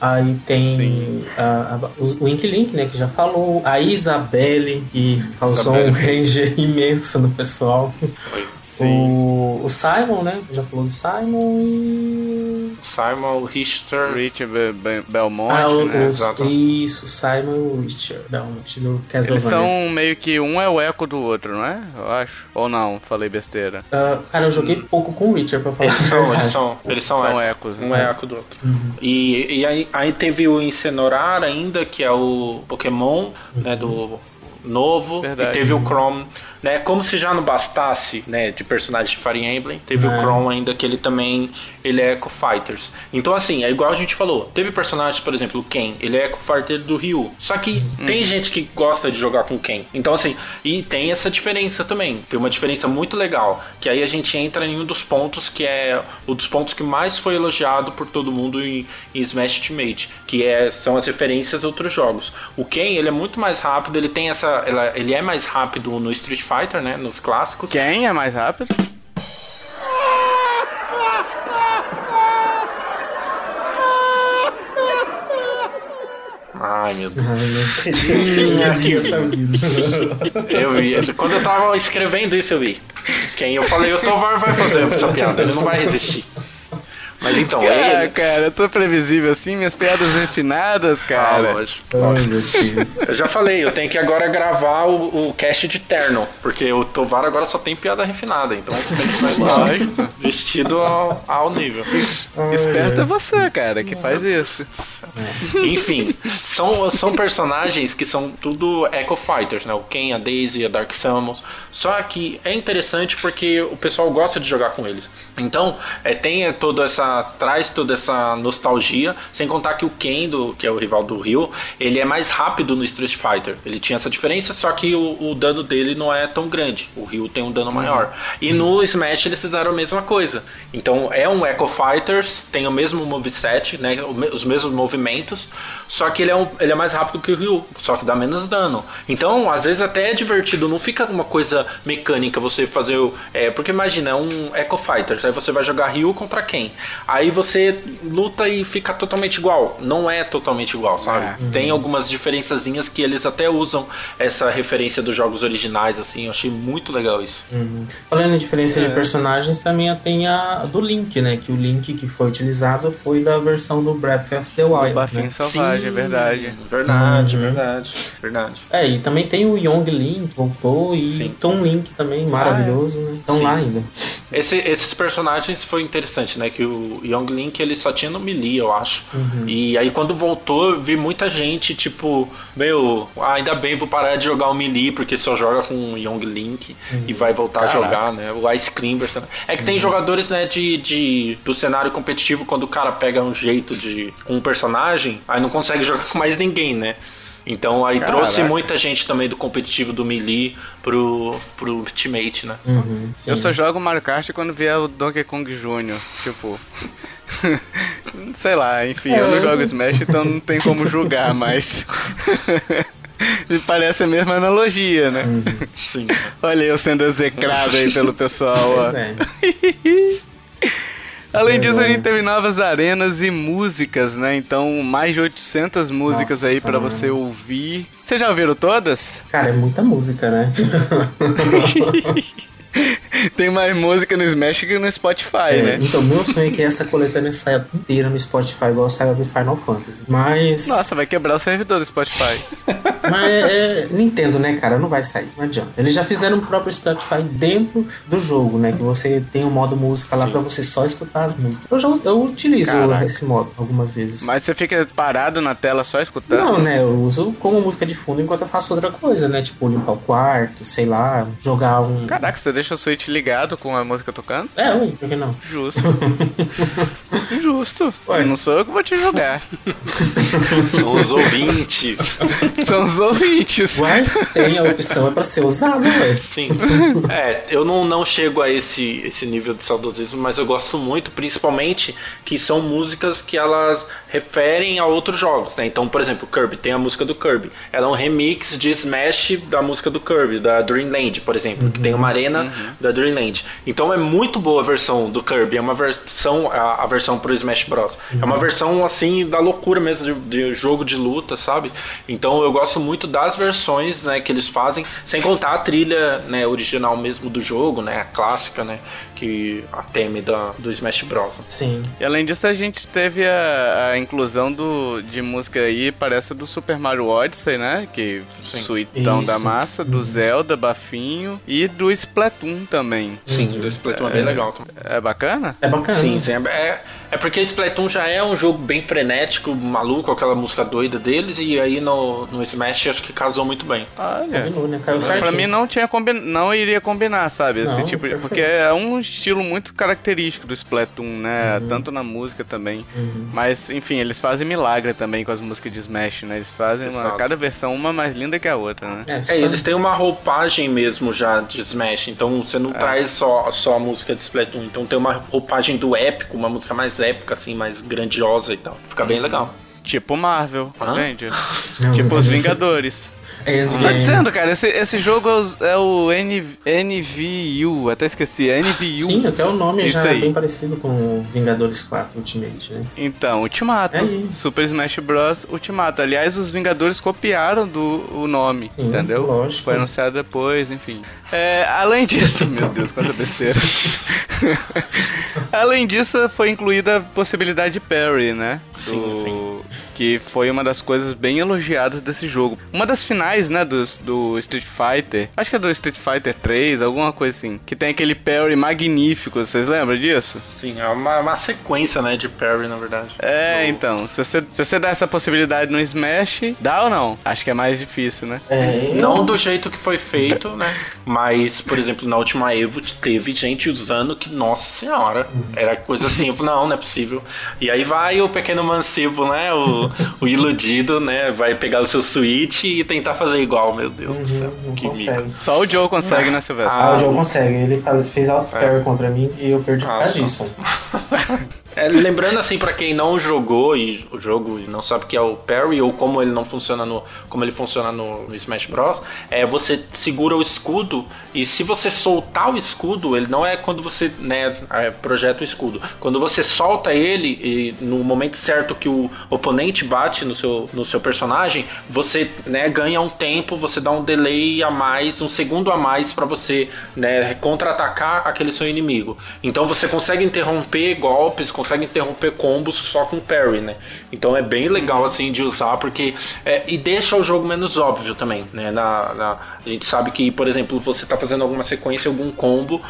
Aí tem a- a- o, o Ink Link, né, que já falou. A Isabelle, que causou
Isabelle.
um ranger imenso no pessoal.
Foi.
O, o Simon, né? Já falou do Simon e.
Simon, Richter.
Rich Be- Be- Belmont,
Ah, o,
né?
exato.
isso, Simon e o Richard Belmont do
Eles são meio que um é o eco do outro, não é? Eu acho. Ou não, falei besteira.
Ah, cara, eu joguei pouco com o Richard, pra falar
Eles são, eles são, eles são,
São
eco.
ecos,
Um
né?
é eco do outro. E, e aí, aí teve o Incineroar ainda, que é o Pokémon, né, do novo.
Verdade.
E teve o Chrome, né? Como se já não bastasse, né, de personagem de Fire Emblem, teve o Chrome ainda que ele também ele é Echo Fighters. Então assim, é igual a gente falou. Teve personagens, por exemplo, o Ken, ele é Echo Fighter do Ryu. Só que tem gente que gosta de jogar com Ken. Então assim, e tem essa diferença também. Tem uma diferença muito legal, que aí a gente entra em um dos pontos que é um dos pontos que mais foi elogiado por todo mundo em, em Smash Ultimate, que é, são as referências a outros jogos. O Ken, ele é muito mais rápido, ele tem essa ela- ele é mais rápido no Street Fighter, né, nos clássicos.
Quem é mais rápido?
Ai, meu Deus.
Eu
vi. Quando eu tava escrevendo isso, eu vi. Quem eu falei, o Tovar vai fazer essa piada, ele não vai resistir. Mas então,
Ah,
ele.
cara, eu tô previsível assim, minhas piadas refinadas,
Ah,
cara.
lógico.
Ai, meu Deus.
Eu já falei, eu tenho que agora gravar o, o cast de terno, porque o Tovar agora só tem piada refinada, então tem que vai
Lógico.
vestido ao, ao nível.
Esperto é você, cara, que faz isso.
Enfim, são, são personagens que são tudo Echo Fighters, né? O Ken, a Daisy, a Dark Samus. Só que é interessante porque o pessoal gosta de jogar com eles. Então, é, tem toda essa. Traz toda essa nostalgia. Sem contar que o Ken, do, que é o rival do Ryu, ele é mais rápido no Street Fighter. Ele tinha essa diferença, só que o, o dano dele não é tão grande. O Ryu tem um dano maior. E no Smash eles fizeram a mesma coisa. Então é um Echo Fighters, tem o mesmo moveset, né? Os mesmos movimentos, só que ele é, um, ele é mais rápido que o Ryu, só que dá menos dano. Então, às vezes até é divertido, não fica uma coisa mecânica você fazer. o- É, porque imagina, é um Echo Fighters, aí você vai jogar Ryu contra quem? Aí você luta e fica totalmente igual. Não é totalmente igual, sabe? Tem algumas diferençazinhas que eles até usam essa referência dos jogos originais, assim. Eu achei muito legal isso.
Falando em diferença de personagens, também tem a do Link, né? Que o Link que foi utilizado foi da versão do Breath of the Wild.
Bafinho
Né?
selvagem, é verdade.
Verdade, verdade, verdade.
É, e também tem o Young Link, voltou, e
Sim.
Tom Link também, maravilhoso, né? Estão lá ainda.
Esse- esses personagens foi interessante, né? Que o Young Link ele só tinha no Melee, eu acho. E aí quando voltou, eu vi muita gente, tipo, meu, ah, ainda bem, vou parar de jogar o Melee, porque só joga com o Young Link e vai voltar
Caraca.
a jogar, né? O Ice Climbers também. É que tem jogadores, né, de, de, do cenário competitivo, quando o cara pega um jeito de com um personagem, aí não consegue jogar com mais ninguém, né? Então aí
Caraca.
trouxe muita gente também do competitivo do Melee pro, pro Ultimate, né?
Uhum.
Eu só jogo Mario Kart quando vier o Donkey Kong Jr., tipo... sei lá, enfim, eu não jogo Smash, então não tem como julgar, mas. Me parece a mesma analogia, né?
Sim.
Olha eu sendo execrado aí pelo pessoal, ó.
Pois é.
Além disso, a gente teve novas arenas e músicas, né? Então, mais de 800 músicas
Nossa,
aí pra
mano.
você ouvir. Vocês já ouviram todas?
Cara, é muita música, né?
Tem mais música no Smash que no Spotify,
É,
né?
Então, meu sonho é que essa coletânea saia inteira no Spotify, igual saiu do Final Fantasy. Mas.
Nossa, vai quebrar o servidor do Spotify.
Mas é, Nintendo, né, cara? Não vai sair, não adianta. Eles já fizeram o próprio Spotify dentro do jogo, né? Que você tem o modo música lá pra você só escutar as músicas. Eu já eu utilizo
Caraca.
esse modo algumas vezes.
Mas você fica parado na tela só escutando?
Não, né? Eu uso como música de fundo enquanto eu faço outra coisa, né? Tipo, limpar o quarto, sei lá, jogar um.
Caraca, você deixa o Switch ligado com a música tocando?
É, ui, por que não?
Justo. Justo.
Ué.
Não sou eu que vou te julgar.
São os ouvintes.
São os ouvintes.
Uai, tem a opção, é pra ser usado, ué.
Sim. É, eu não, não chego a esse, esse nível de saudosismo, mas eu gosto muito, principalmente que são músicas que elas referem a outros jogos, né? Então, por exemplo, Kirby, tem a música do Kirby. Ela é um remix de Smash da música do Kirby, da Dreamland, por exemplo, que tem uma arena da Dreamland. Então é muito boa a versão do Kirby, é uma versão, a, a versão pro Smash Bros. É uma versão, assim, da loucura mesmo, de, de jogo de luta, sabe? Então eu gosto muito das versões, né, que eles fazem, sem contar a trilha, né, original mesmo do jogo, né, a clássica, né, que a theme da, do Smash Bros.
Sim.
E além disso, a gente teve a, a inclusão do, de música aí, parece do Super Mario Odyssey, né? Que suitão da
Isso.
massa, do Zelda, Bafinho e do Splatoon também.
Sim, do Splatoon é bem legal também.
É bacana?
É bacana.
Sim, sim. É, é porque Splatoon já é um jogo bem frenético, maluco, aquela música doida deles, e aí no, no Smash acho que casou muito bem.
Olha.
Combinou, né? Caiu
Pra
certinho.
mim não tinha combi... não iria combinar, sabe? Esse
Não,
tipo de... Porque é um estilo muito característico do Splatoon, né? Tanto na música também. Mas, enfim, eles fazem milagre também com as músicas de Smash, né? Eles fazem uma... Cada versão uma mais linda que a outra, né?
É,
É, e eles têm uma roupagem mesmo já de Smash, então você não traz só, só a música de Splatoon, então tem uma roupagem do épico, uma música mais épica, assim, mais grandiosa e tal. Fica bem legal.
Tipo Marvel,
Hã?
entende?
Não,
tipo os Vingadores.
É,
Tô dizendo, cara, esse, esse jogo é o, é o N, NVU, até esqueci, é NVU.
Sim, até o nome
Isso
já é
aí.
bem parecido com o Vingadores 4 Ultimate, né?
Então, Ultimato.
É.
Super Smash Bros. Ultimato. Aliás, os Vingadores copiaram do, o nome,
Sim,
entendeu?
lógico.
Foi anunciado depois, enfim. É, além disso, meu Deus, quanta besteira. além disso, foi incluída a possibilidade de parry, né?
Sim,
Do-
sim.
Que foi uma das coisas bem elogiadas desse jogo. Uma das finais, né, do, do Street Fighter. Acho que é do Street Fighter 3, alguma coisa assim. Que tem aquele parry magnífico, vocês lembram disso?
Sim, é uma, uma sequência, né, de parry, na verdade.
É,
Do-
então, se você, se você dá essa possibilidade no Smash, dá ou não? Acho que é mais difícil, né?
É,
Não do jeito que foi feito, né? Mas, por exemplo, na última Evo teve gente usando que, nossa senhora, era coisa assim, não, não é possível. E aí vai o pequeno mancebo, né? O, o iludido, né? Vai pegar o seu Switch e tentar fazer igual, meu Deus do céu.
Não
Que mico.
Só o Joe consegue, né, Silvestre?
Ah, o Joe consegue. Ele faz- fez alto parry contra mim e eu perdi por
Ah,
causa
tá.
disso.
É, lembrando assim pra quem não jogou e o jogo e não sabe o que é o parry ou como ele não funciona no como ele funciona no, no Smash Bros, é você segura o escudo e se você soltar o escudo, ele não é quando você, né, é, projeta o escudo. Quando você solta ele e no momento certo que o oponente bate no seu no seu personagem, você, né, ganha um tempo, você dá um delay a mais, um segundo a mais pra você, né, contra-atacar aquele seu inimigo. Então você consegue interromper golpes, consegue interromper combos só com parry, né? Então é bem legal assim de usar porque é, e deixa o jogo menos óbvio também, né? Na, na- a gente sabe que, por exemplo, você tá fazendo alguma sequência, algum combo,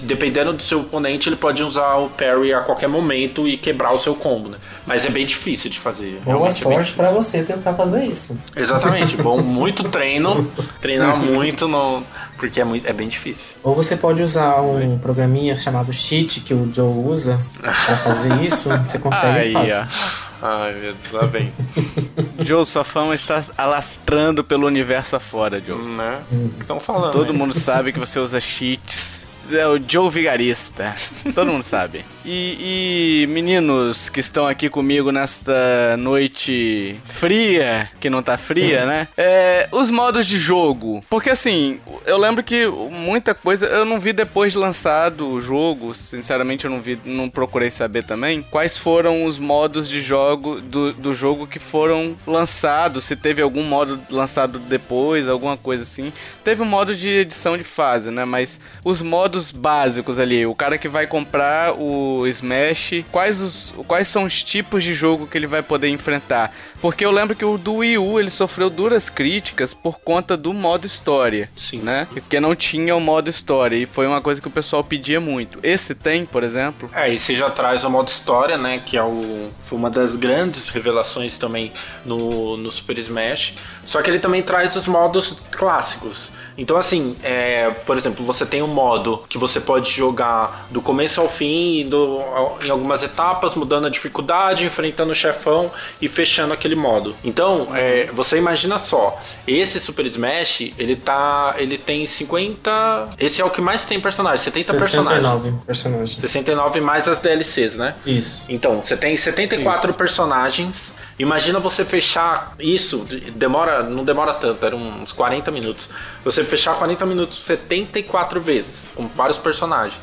dependendo do seu oponente, ele pode usar o parry a qualquer momento e quebrar o seu combo, né? Mas é bem difícil de fazer.
Boa
é
sorte pra você tentar fazer isso.
Exatamente, bom, muito treino, treinar muito, no, porque é, muito, é bem difícil.
Ou você pode usar um programinha chamado Cheat que o Joe usa pra fazer isso. Você consegue
Aí,
fácil.
ó.
Ai, meu Deus, lá vem.
Joe, sua fama está alastrando pelo universo afora, Joe.
né? O que estão falando?
Todo
aí?
mundo sabe que você usa cheats. É o Joe Vigarista. Todo mundo sabe. E, e, meninos que estão aqui comigo nesta noite fria, que não tá fria, né? É, os modos de jogo. Porque assim, eu lembro que muita coisa eu não vi depois de lançado o jogo. Sinceramente, eu não vi, não procurei saber também quais foram os modos de jogo do, do jogo que foram lançados. Se teve algum modo lançado depois, alguma coisa assim. Teve um modo de edição de fase, né? Mas os modos básicos ali, o cara que vai comprar o Smash, quais, os, quais são os tipos de jogo que ele vai poder enfrentar. Porque eu lembro que o do Wii U ele sofreu duras críticas por conta do modo história.
Sim.
Né? Porque não tinha o modo história. E foi uma coisa que o pessoal pedia muito. Esse tem, por exemplo.
É, e você já traz o modo história, né? Que é o, foi uma das grandes revelações também no, no Super Smash. Só que ele também traz os modos clássicos. Então, assim, é, por exemplo, você tem um modo que você pode jogar do começo ao fim, do, em algumas etapas, mudando a dificuldade, enfrentando o chefão e fechando aquele modo. Então, é, você imagina só, esse Super Smash, ele tá. Ele tem 50. Esse é o que mais tem personagens, 70
69
personagens.
personagens.
69 mais as DLCs, né?
Isso.
Então, você tem 74 personagens. Imagina você fechar isso, demora, não demora tanto, eram uns 40 minutos. Você fechar 40 minutos 74 vezes, com vários personagens.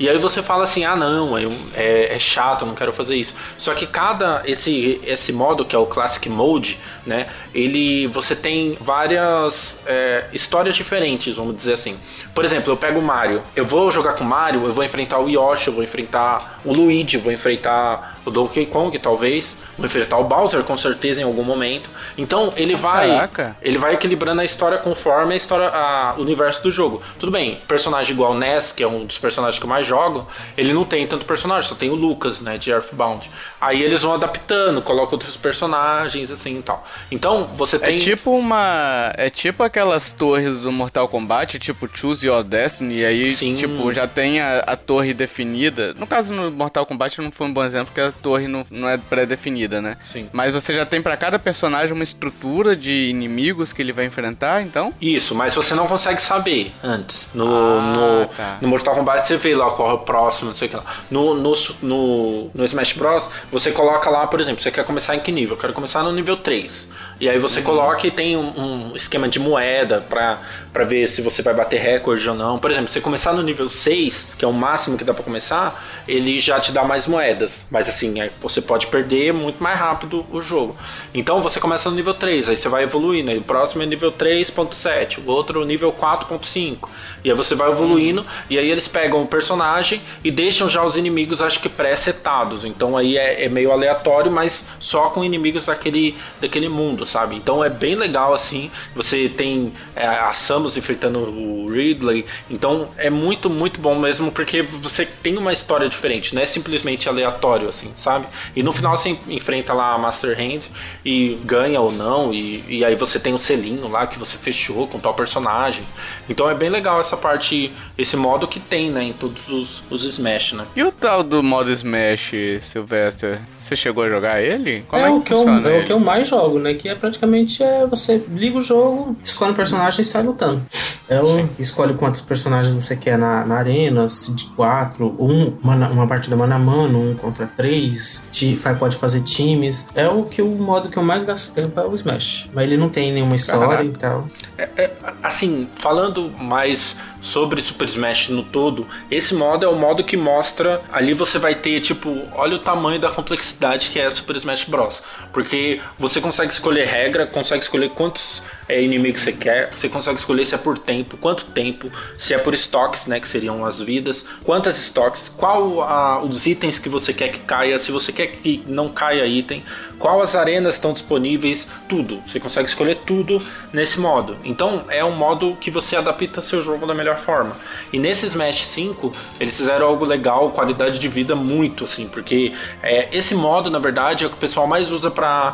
E aí você fala assim, ah não, eu, é, é, chato, eu não quero fazer isso. Só que cada esse esse modo que é o Classic Mode, né? Ele você tem várias é, histórias diferentes, vamos dizer assim. Por exemplo, eu pego o Mario, eu vou jogar com o Mario, eu vou enfrentar o Yoshi, eu vou enfrentar o Luigi, vou enfrentar o Donkey Kong, talvez, vou enfrentar o Bowser com certeza em algum momento. Então ele vai
Caraca.
ele vai equilibrando a história conforme a história a, o universo do jogo. Tudo bem, personagem igual Ness, que é um dos personagens que eu mais jogo, ele não tem tanto personagem, só tem o Lucas, né, de Earthbound. Aí eles vão adaptando, colocam outros personagens assim e tal. Então, você tem
É tipo uma. É tipo aquelas torres do Mortal Kombat, tipo Choose Your Destiny, e aí,
Sim.
tipo, já tem a, a torre definida. No caso, no Mortal Kombat não foi um bom exemplo, porque a torre não, não é pré-definida, né?
Sim.
Mas você já tem pra cada personagem uma estrutura de inimigos que ele vai enfrentar, então.
Isso, mas você não consegue saber antes. No,
Ah,
no,
tá.
no Mortal Kombat você vê lá qual é o próximo, não sei o que lá. No, no, no, no Smash Bros, você coloca lá, por exemplo, você quer começar em que nível? Eu quero começar no nível 3. E aí
Uhum.
você coloca e tem um, um esquema de moeda pra, pra ver se você vai bater recorde ou não. Por exemplo, se você começar no nível 6, que é o máximo que dá pra começar, ele já te dá mais moedas. Mas assim, aí você pode perder muito mais rápido o jogo. Então você começa no nível 3, aí você vai evoluindo. Aí o próximo é nível 3.7, o outro nível 4.5. E aí você vai evoluindo, e aí eles pegam o personagem e deixam já os inimigos, acho que pré-setados. Então aí é, é meio aleatório, mas só com inimigos daquele, daquele mundo, sabe? Então é bem legal assim. Você tem é, a Samus enfrentando o Ridley. Então é muito, muito bom mesmo, porque você tem uma história diferente, não é simplesmente aleatório, assim, sabe? E no final você enfrenta lá a Master Hand e ganha ou não, e, e aí você tem o selinho lá que você fechou com tal personagem. Então é bem legal essa parte, esse modo que tem, né, em todos os, os Smash, né?
E o tal do modo Smash, Sylvester? Você chegou a jogar ele? Como
é,
é,
o
que
eu,
funciona
é
ele?
o que eu mais jogo, né? Que é praticamente é você liga o jogo, escolhe um personagem e sai lutando. É o, escolhe quantos personagens você quer na, na arena, se de quatro, um, uma, uma partida mano a mano, um contra três, fa- pode fazer times. É o que o modo que eu mais gasto tempo é o Smash. Mas ele não tem nenhuma história
Caraca.
e tal.
É, é, assim, falando mais sobre Super Smash no todo, esse modo é o modo que mostra. Ali você vai ter, tipo, olha o tamanho da complexidade que é Super Smash Bros. Porque você consegue escolher regra, consegue escolher quantos é, inimigos você quer, você consegue escolher se é por tempo, quanto tempo, se é por estoques, né, que seriam as vidas, quantas estoques, qual a- os itens que você quer que caia, se você quer que não caia item, qual as arenas estão disponíveis, tudo. Você consegue escolher tudo nesse modo. Então é um modo que você adapta seu jogo da melhor forma. E nesse Smash 5, eles fizeram algo legal, qualidade de vida muito assim, porque é, esse modo na verdade é o que o pessoal mais usa pra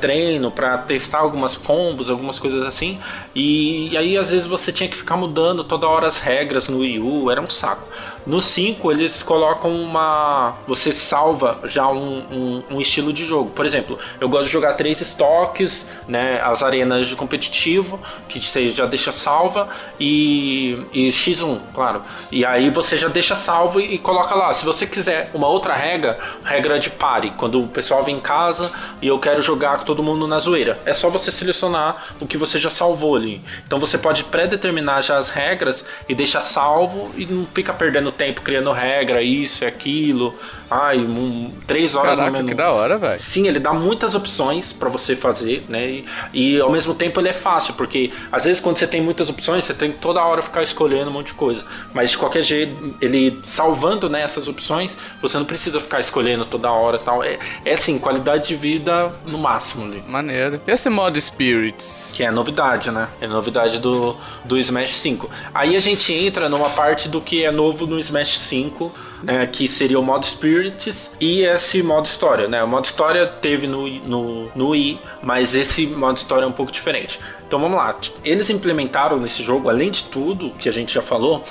treino, pra testar algumas combos, algumas coisas assim. E, e aí às vezes você tinha tinha que ficar mudando toda hora as regras no Wii U, era um saco. No 5 eles colocam uma. Você salva já um, um, um, estilo de jogo. Por exemplo, eu gosto de jogar três estoques, né? As arenas de competitivo, que você já deixa salva, e, e X1, claro. E aí você já deixa salvo e, e, coloca lá. Se você quiser uma outra regra, regra de pare, quando o pessoal vem em casa e eu quero jogar com todo mundo na zoeira. É só você selecionar o que você já salvou ali. Então você pode pré-determinar já as regras e deixar salvo e não fica perdendo tempo criando regra, isso e aquilo. Ai, um, três horas
Caraca, no menu. que da hora, velho.
Sim, ele dá muitas opções para você fazer, né? E, e, ao mesmo tempo ele é fácil, porque às vezes quando você tem muitas opções, você tem que toda hora ficar escolhendo um monte de coisa. Mas de qualquer jeito, ele salvando né, essas opções, você não precisa ficar escolhendo toda hora tal. É, é assim, qualidade de vida no máximo. Ali.
Maneiro. E esse modo Spirits?
Que é novidade, né? É novidade do, do Smash 5. Aí a gente entra numa parte do que é novo no Smash 5 né, que seria o modo Spirits e esse modo história, né? O modo história teve no, no, no Wii, mas esse modo história é um pouco diferente. Então vamos lá, eles implementaram nesse jogo, além de tudo que a gente já falou,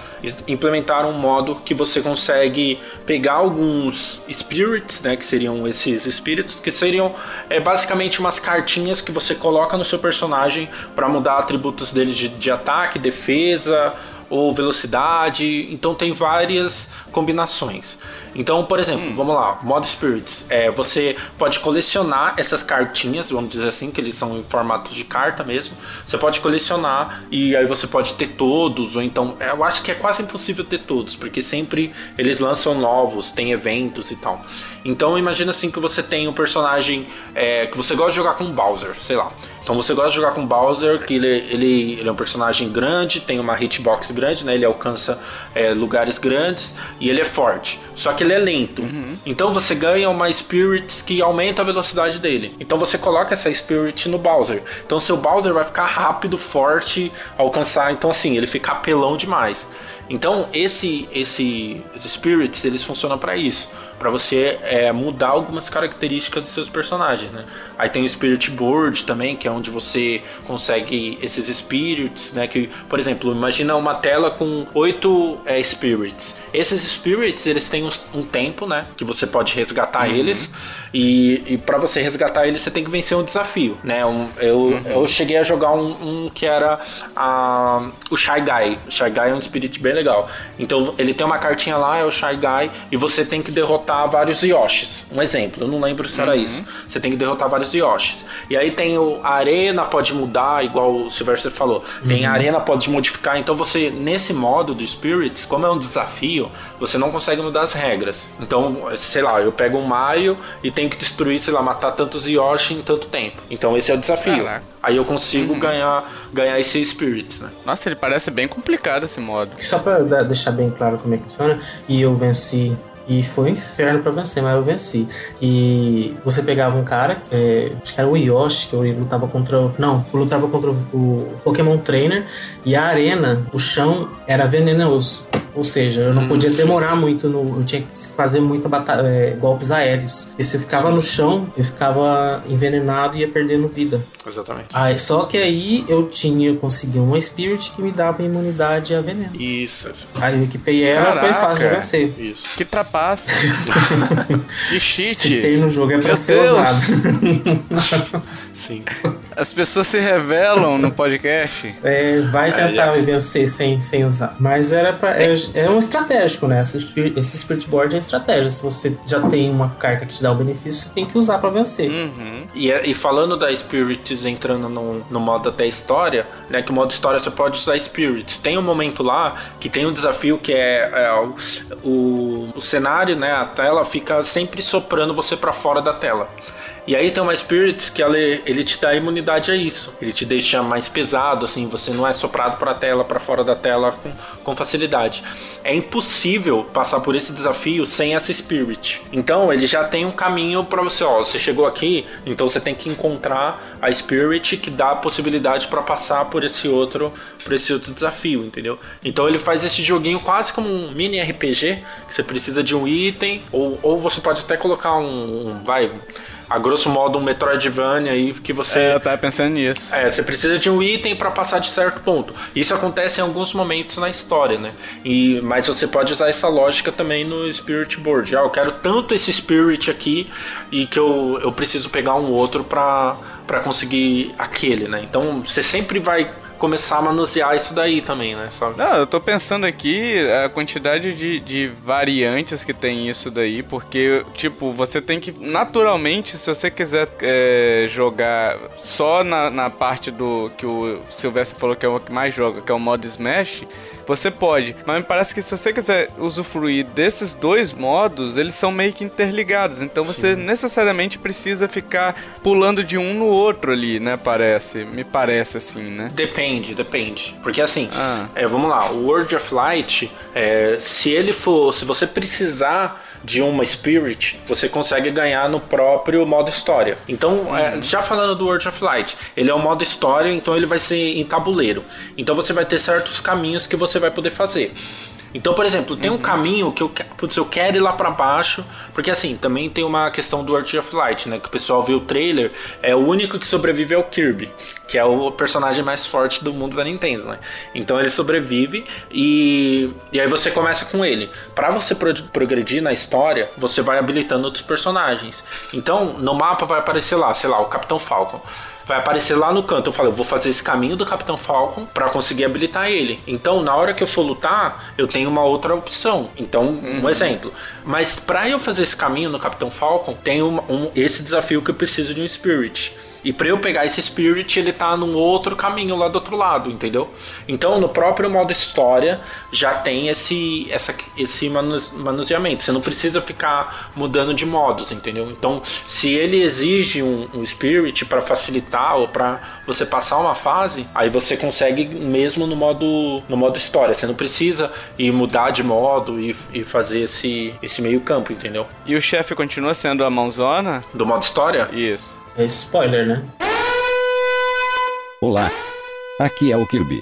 implementaram um modo que você consegue pegar alguns spirits, né, que seriam esses espíritos, que seriam é, basicamente umas cartinhas que você coloca no seu personagem para mudar atributos dele de, de ataque, defesa, ou velocidade. Então tem várias combinações. Então, por exemplo, hum. vamos lá, modo Spirits. É, você pode colecionar essas cartinhas, vamos dizer assim, que eles são em formato de carta mesmo. Você pode colecionar e aí você pode ter todos, ou então. Eu acho que é quase impossível ter todos, porque sempre eles lançam novos, tem eventos e tal. Então imagina assim que você tem um personagem é, que você gosta de jogar com Bowser, sei lá. Então você gosta de jogar com Bowser, que ele, ele, ele é um personagem grande, tem uma hitbox grande, né? Ele alcança é, lugares grandes e ele é forte. Só que ele é lento. Uhum. Então você ganha uma Spirit que aumenta a velocidade dele. Então você coloca essa Spirit no Bowser. Então seu Bowser vai ficar rápido, forte, alcançar. Então assim, ele fica apelão demais. Então esse, esse, esses spirits eles funcionam para isso, para você é, mudar algumas características dos seus personagens, né? Aí tem o Spirit Board também, que é onde você consegue esses spirits, né? Que, por exemplo, imagina uma tela com oito é, spirits. Esses spirits eles têm um, tempo, né? Que você pode resgatar uhum. eles e, e para você resgatar eles você tem que vencer um desafio, né? Um, eu, uhum. eu cheguei a jogar um, um que era a, o Shy Guy. O Shy Guy é um spirit bem legal. Então ele tem uma cartinha lá, é o Shy Guy, e você tem que derrotar vários Yoshis. Um exemplo, eu não lembro se era uhum. isso. Você tem que derrotar vários Yoshis. E aí tem o, a arena pode mudar, igual o Sylvester falou. Uhum. Tem a arena pode modificar. Então você, nesse modo do Spirits, como é um desafio, você não consegue mudar as regras. Então, sei lá, eu pego um Mario e tenho que destruir, sei lá, matar tantos Yoshi em tanto tempo. Então esse é o desafio. Caraca. Aí eu consigo uhum. ganhar, ganhar esse Spirits, né?
Nossa, ele parece bem complicado esse modo.
Só pra deixar bem claro como é que funciona, e eu venci e foi um inferno para vencer, mas eu venci. E você pegava um cara, é, acho que era o Yoshi, que eu lutava contra. Não, eu lutava contra o Pokémon Trainer. E a arena, o chão era venenoso. Ou seja, eu não hum, podia demorar muito no. Eu tinha que fazer muita batalha, é, golpes aéreos. E se eu ficava no chão, eu ficava envenenado e ia perdendo vida.
Exatamente.
Aí, só que aí eu tinha, eu consegui uma Spirit que me dava imunidade a veneno.
Isso.
Aí eu equipei ela Caraca. foi fácil de vencer.
Isso. Que trapaça. que cheat.
Se tem no jogo é pra Meu ser Deus. usado.
Sim.
As pessoas se revelam no podcast.
É, vai tentar vencer sem, sem usar. Mas era pra, é, é um estratégico, né? Esse, esse Spirit Board é estratégia. Se você já tem uma carta que te dá o benefício, você tem que usar para vencer.
Uhum. E, é, e falando da Spirits entrando no, no modo até história, né? Que o modo história você pode usar Spirits. Tem um momento lá que tem um desafio que é, é o, o, o cenário, né? A tela fica sempre soprando você para fora da tela. E aí tem uma Spirit que ela, ele te dá imunidade a isso. Ele te deixa mais pesado, assim, você não é soprado para a tela, para fora da tela com, com facilidade. É impossível passar por esse desafio sem essa Spirit. Então ele já tem um caminho para você, ó, você chegou aqui, então você tem que encontrar a Spirit que dá a possibilidade para passar por esse outro, por esse outro desafio, entendeu? Então ele faz esse joguinho quase como um mini RPG, que você precisa de um item ou, ou você pode até colocar um, um vai a grosso modo um Metroidvania aí que você
É, eu tava pensando nisso.
é, você precisa de um item para passar de certo ponto. Isso acontece em alguns momentos na história, né? E, mas você pode usar essa lógica também no Spirit Board. Ah, eu quero tanto esse Spirit aqui e que eu, eu preciso pegar um outro para conseguir aquele, né? Então você sempre vai começar a manusear isso daí também, né? Sabe?
Não, eu tô pensando aqui a quantidade de, de variantes que tem isso daí, porque, tipo, você tem que. Naturalmente, se você quiser é, jogar só na, na parte do que o Silvestre falou que é o que mais joga, que é o modo Smash, você pode. Mas me parece que se você quiser usufruir desses dois modos, eles são meio que interligados. Então você necessariamente precisa ficar pulando de um no outro ali, né? Parece. Me parece assim, né?
Depende, depende. Porque assim,
Ah.
é, vamos lá, o World of Light, é, se ele for. Se você precisar de uma Spirit, você consegue ganhar no próprio modo história. Então, é, já falando do World of Light, ele é um modo história, então ele vai ser em tabuleiro. Então você vai ter certos caminhos que você vai poder fazer. Então, por exemplo, tem um caminho que eu, putz, eu quero ir lá pra baixo, porque assim, também tem uma questão do World of Light, né? Que o pessoal viu o trailer, é o único que sobrevive é o Kirby, que é o personagem mais forte do mundo da Nintendo, né? Então ele sobrevive e, e aí você começa com ele. Pra você pro- progredir na história, você vai habilitando outros personagens. Então, no mapa vai aparecer lá, sei lá, o Capitão Falcon vai aparecer lá no canto. Eu falei, eu vou fazer esse caminho do Capitão Falcon pra conseguir habilitar ele. Então, na hora que eu for lutar, eu tenho uma outra opção. Então, um exemplo. Mas pra eu fazer esse caminho no Capitão Falcon, tem um, um- esse desafio que eu preciso de um Spirit. E pra eu pegar esse Spirit, ele tá num outro caminho lá do outro lado, entendeu? Então, no próprio modo história, já tem esse, essa, esse manus- manuseamento. Você não precisa ficar mudando de modos, entendeu? Então, se ele exige um, um Spirit pra facilitar ou pra você passar uma fase, aí você consegue mesmo no modo, no modo história. Você não precisa ir mudar de modo e, e fazer esse, esse meio campo, entendeu?
E o chefe continua sendo a mãozona?
Do modo história,
Isso.
É spoiler, né?
Olá. Aqui é o Kirby.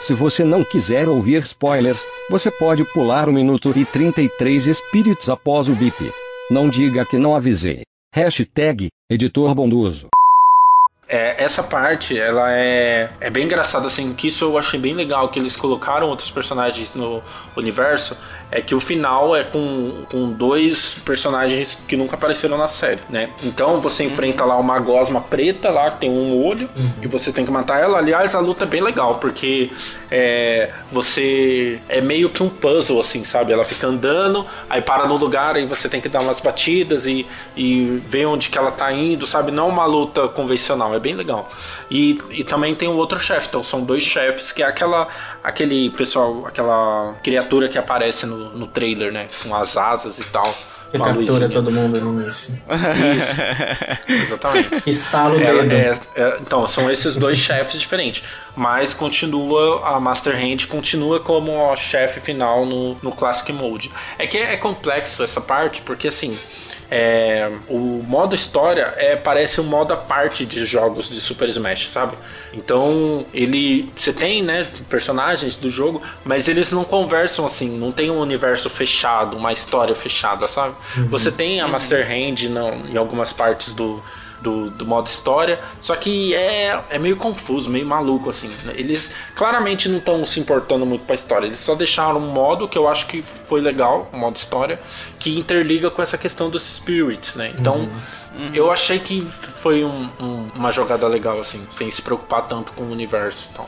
Se você não quiser ouvir spoilers, você pode pular o minuto e 33 espíritos após o bip. Não diga que não avisei. Hashtag editor bondoso.
É, essa parte, ela é, é bem engraçada, assim, que isso eu achei bem legal, que eles colocaram outros personagens no universo, é que o final é com, com dois personagens que nunca apareceram na série, né? Então você enfrenta lá uma gosma preta lá, que tem um olho, e você tem que matar ela. Aliás, a luta é bem legal, porque é, você é meio que um puzzle, assim, sabe? Ela fica andando, aí para no lugar, aí você tem que dar umas batidas e, e ver onde que ela tá indo, sabe? Não uma luta convencional, é bem legal. E, e também tem um outro chefe, então são dois chefes, que é aquela aquele pessoal, aquela criatura que aparece no, no trailer, né? Com as asas e tal.
Que
uma
captura
luzinha.
todo mundo no início.
Exatamente.
Estala o
Ela
dedo.
é- é- então, são esses dois chefes diferentes. Mas continua, a Master Hand continua como a chefe final no, no Classic Mode. É que é, complexo essa parte, porque assim, é, o modo história é, parece um modo à parte de jogos de Super Smash, sabe? Então, ele. Você tem, né, personagens do jogo, mas eles não conversam assim, não tem um universo fechado, uma história fechada, sabe? Você tem a Master Hand não, em algumas partes do, do, do modo história, só que é, é meio confuso, meio maluco, assim. Eles claramente não estão se importando muito pra história, eles só deixaram um modo que eu acho que foi legal, o modo história, que interliga com essa questão dos spirits, né? Então. Eu achei que foi um- um- uma jogada legal, assim, sem se preocupar tanto com o universo e tal.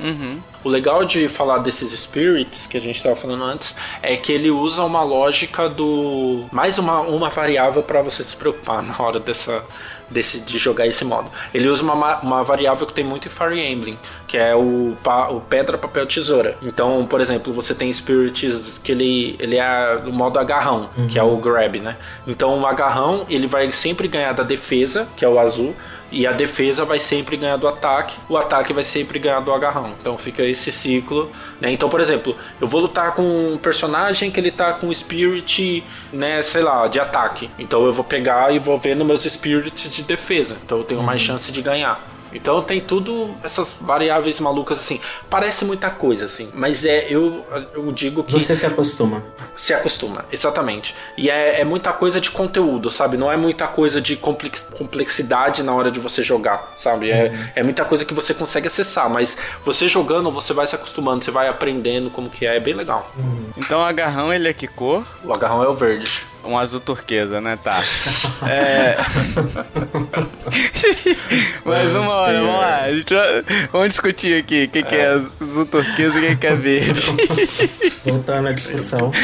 O legal de falar desses spirits que a gente estava falando antes é que ele usa uma lógica do. mais uma, uma variável para você se preocupar na hora dessa, desse, de jogar esse modo. Ele usa uma, ma- uma variável que tem muito em Fire Emblem, que é o, pa- o pedra, papel, tesoura. Então, por exemplo, você tem spirits que ele, ele é do modo agarrão, que é o grab, né? Então, o agarrão ele vai sempre ganhar da defesa, que é o azul. E a defesa vai sempre ganhar do ataque, o ataque vai sempre ganhar do agarrão. Então fica esse ciclo. Né? Então, por exemplo, eu vou lutar com um personagem que ele tá com spirit, né, sei lá, de ataque. Então eu vou pegar e vou ver nos meus spirits de defesa. Então eu tenho mais chance de ganhar. Então tem tudo essas variáveis malucas assim. Parece muita coisa assim, mas é eu eu digo que
Você se acostuma.
se acostuma, exatamente. E é, é muita coisa de conteúdo, sabe? Não é muita coisa de complex- complexidade na hora de você jogar, sabe? É, é muita coisa que você consegue acessar, mas você jogando, você vai se acostumando, você vai aprendendo como que é, é bem legal.
Então o agarrão ele é que cor?
O agarrão é o verde.
Um azul turquesa, né? Tá. É. Mas uma hora, vamos lá. A gente vai- Vamos discutir aqui o que, que é azul turquesa e o que, que é verde.
Voltando à discussão.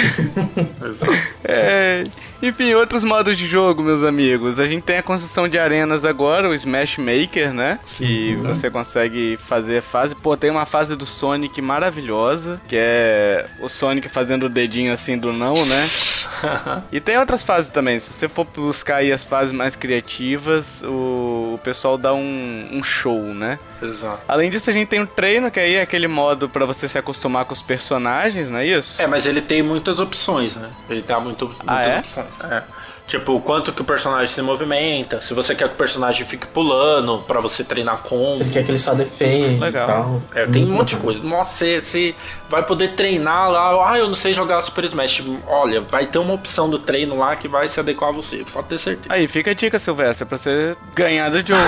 É, enfim, outros modos de jogo, meus amigos. A gente tem a construção de arenas agora, o Smash Maker, né? Que você consegue fazer fase. Pô, tem uma fase do Sonic maravilhosa, que é o Sonic fazendo o dedinho assim do não, né? E tem outras fases também. Se você for buscar aí as fases mais criativas, o, o pessoal dá um, um show, né?
Exato.
Além disso, a gente tem o treino, que aí é aquele modo pra você se acostumar com os personagens, não é isso?
É, mas ele tem muitas opções, né? Ele dá muito, muitas
Ah, é?
opções. É. Tipo, quanto que o personagem se movimenta, se você quer que o personagem fique pulando pra você treinar combo.
Ele quer que ele só defende
Legal.
e tal.
É, tem um monte de coisa. Nossa, você, você vai poder treinar lá. Ah, eu não sei jogar Super Smash. Olha, vai ter uma opção do treino lá que vai se adequar a você. Pode ter certeza.
Aí, fica a dica, Silvestre, pra você ganhar do jogo.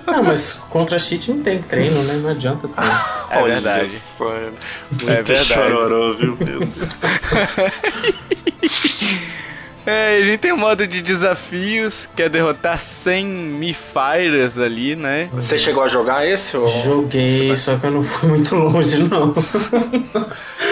Ah, mas contra cheat não tem treino, né? Não adianta treinar.
É verdade.
é muito
É verdade.
chororô, viu? Meu Deus.
É, a gente tem um modo de desafios, que é derrotar 100 Mi Fighters ali, né?
Você chegou a jogar esse? Ou...
Joguei, só que eu não fui muito longe, não.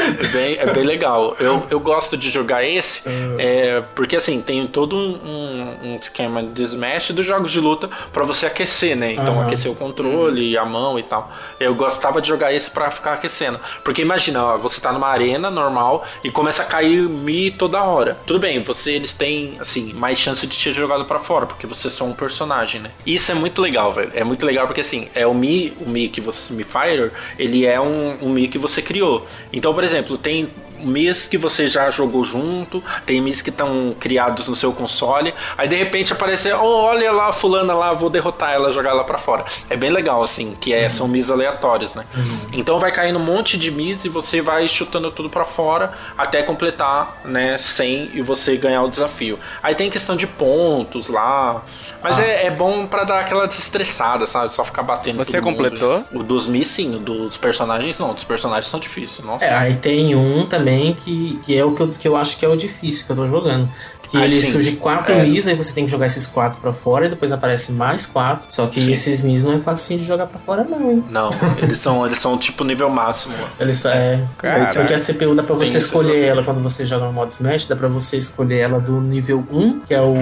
É bem, é bem legal. Eu, eu gosto de jogar esse, é, porque assim, tem todo um, um- um esquema de Smash dos jogos de luta pra você aquecer, né? Então,
Aham.
aquecer o controle, a mão e tal. Eu gostava de jogar esse pra ficar aquecendo. Porque imagina, ó, você tá numa arena normal e começa a cair Mi toda hora. Tudo bem, você eles têm, assim, mais chance de ser jogado pra fora, porque você é só um personagem, né? Isso é muito legal, velho. É muito legal porque, assim, é o Mi, o Mi que você, Mi Fighter, ele é um, um Mi que você criou. Então, por exemplo, tem Mis que você já jogou junto, tem Mis que estão criados no seu console, aí de repente aparece, oh, olha lá a fulana lá, vou derrotar ela, jogar ela pra fora. É bem legal, assim, que é, são Mis aleatórios, né? Então vai caindo um monte de Mis e você vai chutando tudo pra fora até completar, né, 100 e você ganhar o desafio. Aí tem questão de pontos lá, mas é, é bom pra dar aquela desestressada, sabe? Só ficar batendo
Você
todo mundo.
completou?
O dos Mi, sim, o dos personagens não, dos personagens são difíceis, nossa.
É, aí tem um também que, que é o que eu, que eu acho que é o difícil que eu tô jogando. Que
Ah,
ele
sim.
surge quatro
É.
Mis, aí você tem que jogar esses quatro pra fora e depois aparece mais quatro. Só que esses Mis não é facinho de jogar pra fora, não, hein?
Não, eles são, eles são tipo nível máximo.
Ele só é.
Caraca.
Porque a CPU dá pra
Tem
você
esse
escolher ela quando você joga no modo Smash, dá pra você escolher ela do nível 1, que é o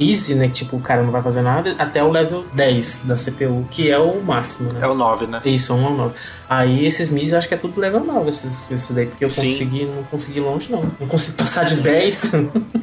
Easy, né? Que tipo, o cara não vai fazer nada, até o level 10 da CPU, que é o máximo, né?
É o 9, né?
Isso, 1 ao 9. Aí esses Mis eu acho que é tudo level 9, esses, esses daí, porque eu
Sim.
consegui, não consegui longe, não. Não consigo passar de 10.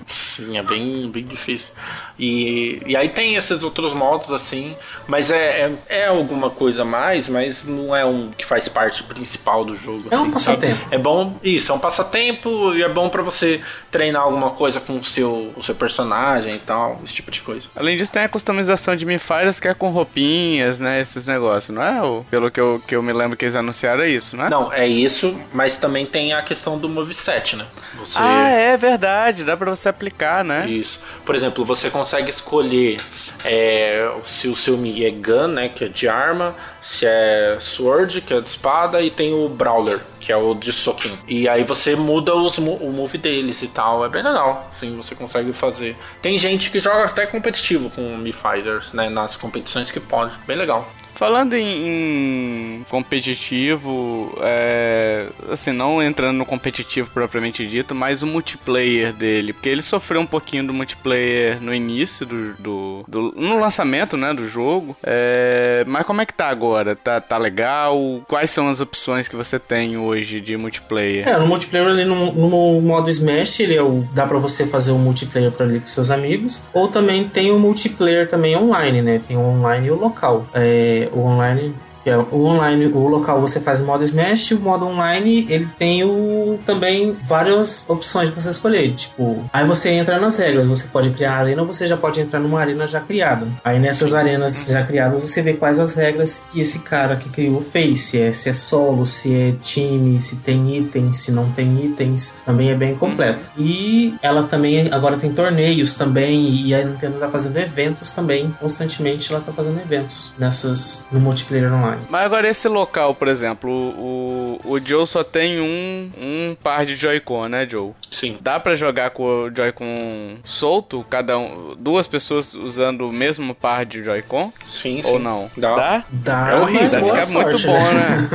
Sim, é bem, bem difícil. E, e aí tem esses outros modos assim, mas é, é, é alguma coisa a mais, mas não é um que faz parte principal do jogo.
É um
assim,
passatempo.
sabe? É bom, isso, é um passatempo e é bom pra você treinar alguma coisa com o seu, o seu personagem e tal, esse tipo de coisa.
Além disso, tem a customização de Mi Fighters, que é com roupinhas, né? Esses negócios, não é? O- Pelo que eu, que eu me lembro que eles anunciaram, é isso, não é?
Não, é isso, mas também tem a questão do moveset, né? Você...
Ah, é verdade. Dá pra você aplicar, né?
Isso. Por exemplo, você consegue escolher é, se o seu Mi é gun, né, que é de arma, se é sword, que é de espada, e tem o brawler, que é o de soquinho. E aí você muda os, o move deles e tal. É bem legal. Assim, você consegue fazer. Tem gente que joga até competitivo com Mi Fighters, né, nas competições que pode. Bem legal.
Falando em, em competitivo, é, assim, não entrando no competitivo propriamente dito, mas o multiplayer dele, porque ele sofreu um pouquinho do multiplayer no início do, do, do- no lançamento, né, do jogo. É, mas como é que tá agora? Tá, tá legal? Quais são as opções que você tem hoje de multiplayer?
É, no multiplayer ali no, no modo Smash, ele é o, dá pra você fazer o multiplayer pra ali com seus amigos. Ou também tem o multiplayer também online, né? Tem o online e o local. É, อของไลน์นี่ Que é o online, o local você faz o modo Smash, o modo online ele tem o também várias opções para você escolher. Tipo, aí você entra nas regras, você pode criar a arena ou você já pode entrar numa arena já criada. Aí nessas arenas já criadas você vê quais as regras que esse cara que criou fez. Se é, se é solo, se é time, se tem itens, se não tem itens. Também é bem completo. E ela também agora tem torneios também. E a Nintendo tá fazendo eventos também. Constantemente ela tá fazendo eventos nessas no multiplayer online.
Mas agora esse local, por exemplo, o, o Joe só tem um, um par de Joy-Con, né, Joe?
Sim.
Dá pra jogar com o Joy-Con solto, cada um, duas pessoas usando o mesmo par de Joy-Con?
Sim,
Ou
sim.
não?
Dá.
Dá?
Dá,
É horrível,
boa
ficar muito bom,
né?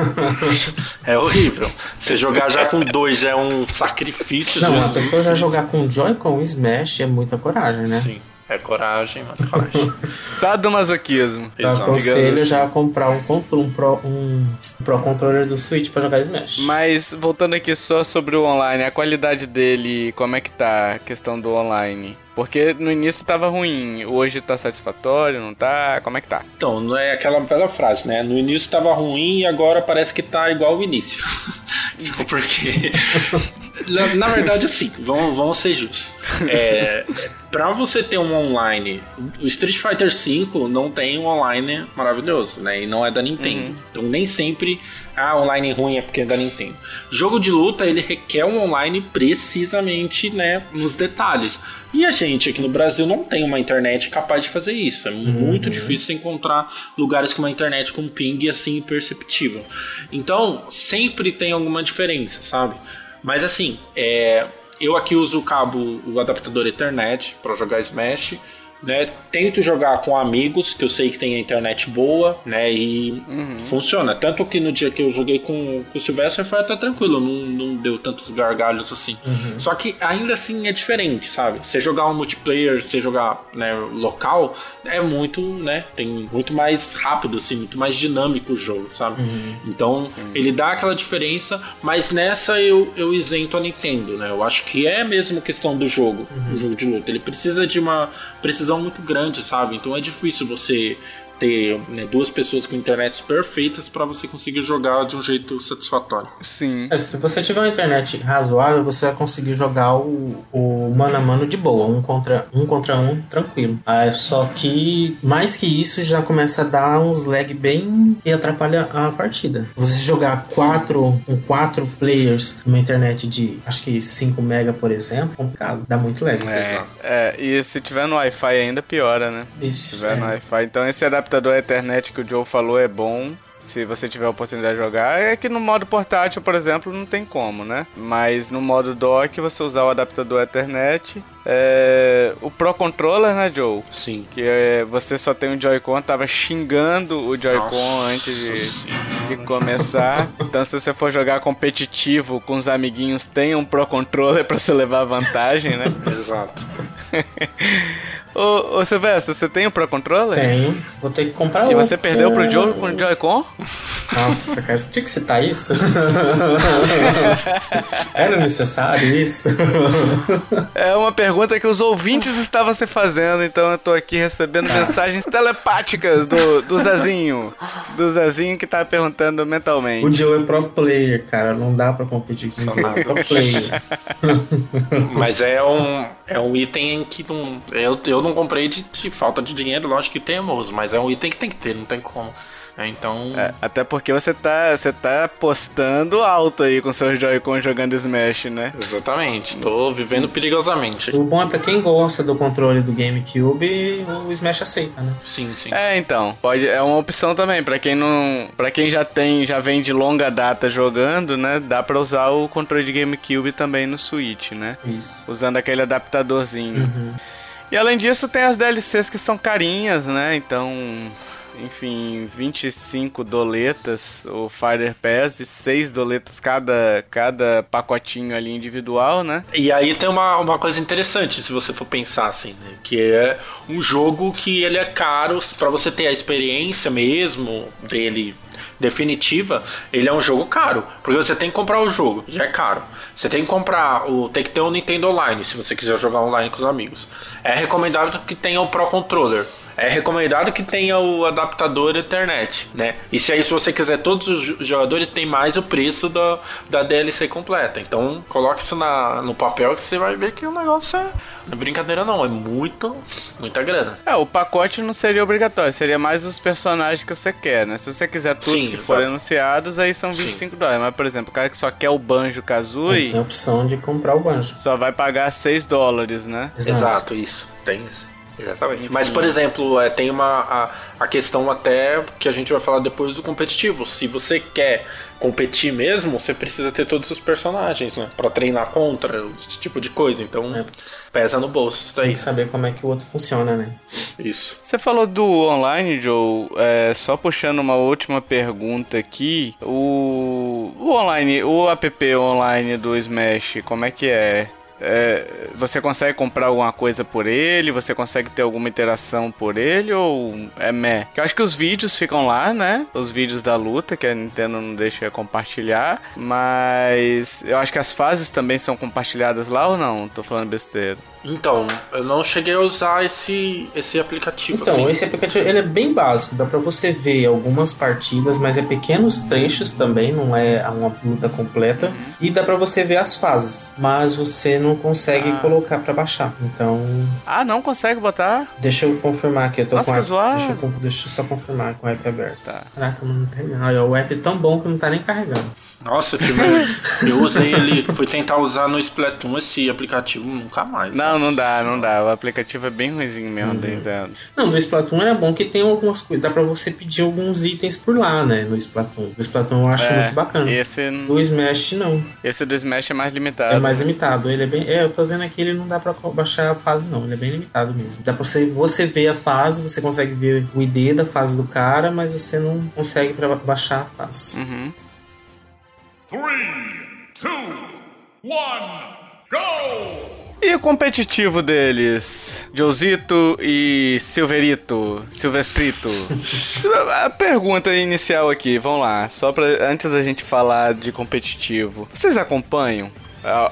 É horrível. Você jogar já com dois já é um sacrifício.
Não, a pessoa já jogar com Joy-Con e Smash é muita coragem, né?
Sim. É coragem, mano. Coragem.
Sadomasoquismo.
Eu
Exato.
aconselho já a comprar um, um, Pro, um Pro Controller do Switch pra jogar Smash.
Mas voltando aqui só sobre o online, a qualidade dele, como é que tá a questão do online? Porque no início tava ruim, hoje tá satisfatório, não tá? Como é que tá?
Então, não é aquela velha frase, né? No início tava ruim e agora parece que tá igual ao início. Então, Porque. na, na verdade, assim, vamos, vamos ser justos. É, pra você ter um online. O Street Fighter V não tem um online maravilhoso, né? E não é da Nintendo. Então, nem sempre. Ah, online ruim é porque é da Nintendo. Jogo de luta, ele requer um online precisamente, né? Nos detalhes. E a gente aqui no Brasil não tem uma internet capaz de fazer isso. É muito difícil encontrar lugares com uma internet com ping assim perceptível. Então, sempre tem alguma diferença, sabe? Mas assim, é, eu aqui uso o cabo, o adaptador Ethernet para jogar Smash. Né? Tento jogar com amigos que eu sei que tem a internet boa, né? E funciona. Tanto que no dia que eu joguei com, com o Silvestre foi até tranquilo, não, não deu tantos gargalhos assim. Só que ainda assim é diferente, sabe? Você jogar um multiplayer, você jogar né, local, é muito, né? Tem muito mais rápido, assim, muito mais dinâmico o jogo, sabe? Então ele dá aquela diferença, mas nessa eu, eu isento a Nintendo, né? Eu acho que é mesmo questão do jogo, o jogo de luta. Ele precisa de uma precisão muito grande, sabe? Então é difícil você ter né, duas pessoas com internets perfeitas para você conseguir jogar de um jeito satisfatório.
Sim.
É, se você tiver uma internet razoável, você vai conseguir jogar o, o mano a mano de boa, um contra um, contra um tranquilo. Ah, só que mais que isso já começa a dar uns lag bem e atrapalha a partida. Você jogar quatro, com quatro players numa internet de acho que 5 mega, por exemplo, complicado, dá muito lag.
É, é, e se tiver no Wi-Fi ainda piora, né? Se
Ixi,
tiver no
é.
Wi-Fi. Então esse adaptador Ethernet que o Joe falou é bom. Se você tiver a oportunidade de jogar, é que no modo portátil, por exemplo, não tem como, né? Mas no modo dock, você usar o adaptador Ethernet, é... o Pro Controller, né, Joe?
Sim.
Que é, você só tem o Joy-Con, tava xingando o Joy-Con antes de, de começar. Então, se você for jogar competitivo com os amiguinhos, tem um Pro Controller pra você levar vantagem, né?
Exato.
ô, ô Silvestre, você tem o Pro Controller?
Tenho, vou ter que comprar
E
outro.
você perdeu pro Joe com o Joy-Con?
Nossa, cara, você tinha que citar isso? Era necessário isso?
É uma pergunta que os ouvintes estavam se fazendo, então eu tô aqui recebendo mensagens telepáticas do, do Zezinho. Do Zezinho que tá perguntando mentalmente.
O Joe é pro player, cara. Não dá pra competir com ele. É pro player.
Mas é um, é um item que não. Eu, eu não comprei de, de falta de dinheiro, lógico que temos, mas é um item que tem que ter, não tem como. É, então.
É, até porque você tá, você tá postando alto aí com seus Joy-Con jogando Smash, né?
Exatamente, tô vivendo perigosamente.
O bom é pra quem gosta do controle do GameCube, o Smash aceita, né?
Sim, sim.
É, então, pode, é uma opção também pra quem não, para quem já tem, já vem de longa data jogando, né? Dá pra usar o controle de GameCube também no Switch, né?
Isso.
Usando aquele adaptadorzinho.
Uhum.
E além disso, tem as DLCs que são carinhas, né? Então, enfim, 25 doletas o Fighter Pass e 6 doletas cada, cada pacotinho ali individual, né?
E aí tem uma, uma coisa interessante, se você for pensar assim, né? Que é um jogo que ele é caro pra você ter a experiência mesmo dele definitiva, ele é um jogo caro. Porque você tem que comprar o jogo, já é caro. Você tem que comprar o. Tem que ter o Nintendo Online, se você quiser jogar online com os amigos. É recomendável que tenha o Pro Controller. É recomendado que tenha o adaptador Ethernet, né? E se aí, se você quiser todos os jogadores, tem mais o preço da, da DLC completa. Então, coloque isso na, no papel que você vai ver que o negócio é. Não é brincadeira, não. É muito, muita grana.
É, o pacote não seria obrigatório, seria mais os personagens que você quer, né? Se você quiser todos
Sim,
que forem
exato.
anunciados, aí são 25 dólares. Mas, por exemplo, o cara que só quer o Banjo Kazooie
Tem a opção de comprar o banjo.
só vai pagar 6 dólares, né?
Exato, isso. Tem isso. Exatamente. Mas, por exemplo, é, tem uma a, a questão até que a gente vai falar depois do competitivo. Se você quer competir mesmo, você precisa ter todos os personagens, né? Pra treinar contra, esse tipo de coisa. Então,
É.
pesa no bolso isso
Tem
daí.
que saber como é que o outro funciona, né?
Isso.
Você falou do online, Joe. É, só puxando uma última pergunta aqui. O, o online, o app online do Smash, como é que é? É, você consegue comprar alguma coisa por ele? Você consegue ter alguma interação por ele? Ou é meh? Eu acho que os vídeos ficam lá, né? Os vídeos da luta, que a Nintendo não deixa compartilhar. Mas eu acho que as fases também são compartilhadas lá ou não? Tô falando besteira.
Então, eu não cheguei a usar esse, esse aplicativo
Então,
assim.
esse aplicativo ele é bem básico, dá pra você ver algumas partidas, mas é pequenos trechos também, não é uma luta completa. E dá pra você ver as fases, mas você não consegue
Ah.
colocar pra baixar. Então,
Ah, não consegue botar?
deixa eu confirmar aqui, eu tô
Nossa,
com
que zoado.
deixa, eu, deixa eu só confirmar com o app aberto.
Tá.
Caraca, não tem. Olha, o app é tão bom que não tá nem carregando.
Nossa, eu, tive, eu usei ele, fui tentar usar no Splatoon esse aplicativo, nunca mais.
Não, não dá,
Nossa.
não dá. O aplicativo é bem ruimzinho mesmo da Nintendo.
Não, no Splatoon é bom que tem algumas coisas, dá pra você pedir alguns itens por lá, né, no Splatoon. No Splatoon eu acho
É,
muito bacana.
Esse,
No Smash não.
esse do Smash é mais limitado.
É mais limitado. Ele é bem. É, eu tô vendo aqui, ele não dá pra baixar a fase, não. Ele é bem limitado mesmo. Dá pra você, você ver a fase, você consegue ver o ID da fase do cara, mas você não consegue pra baixar a fase.
Uhum.
Three, two, one, go!
E o competitivo deles? Josito e Silverito, Silvestrito. a pergunta inicial aqui, vamos lá. Só pra, antes da gente falar de competitivo. Vocês acompanham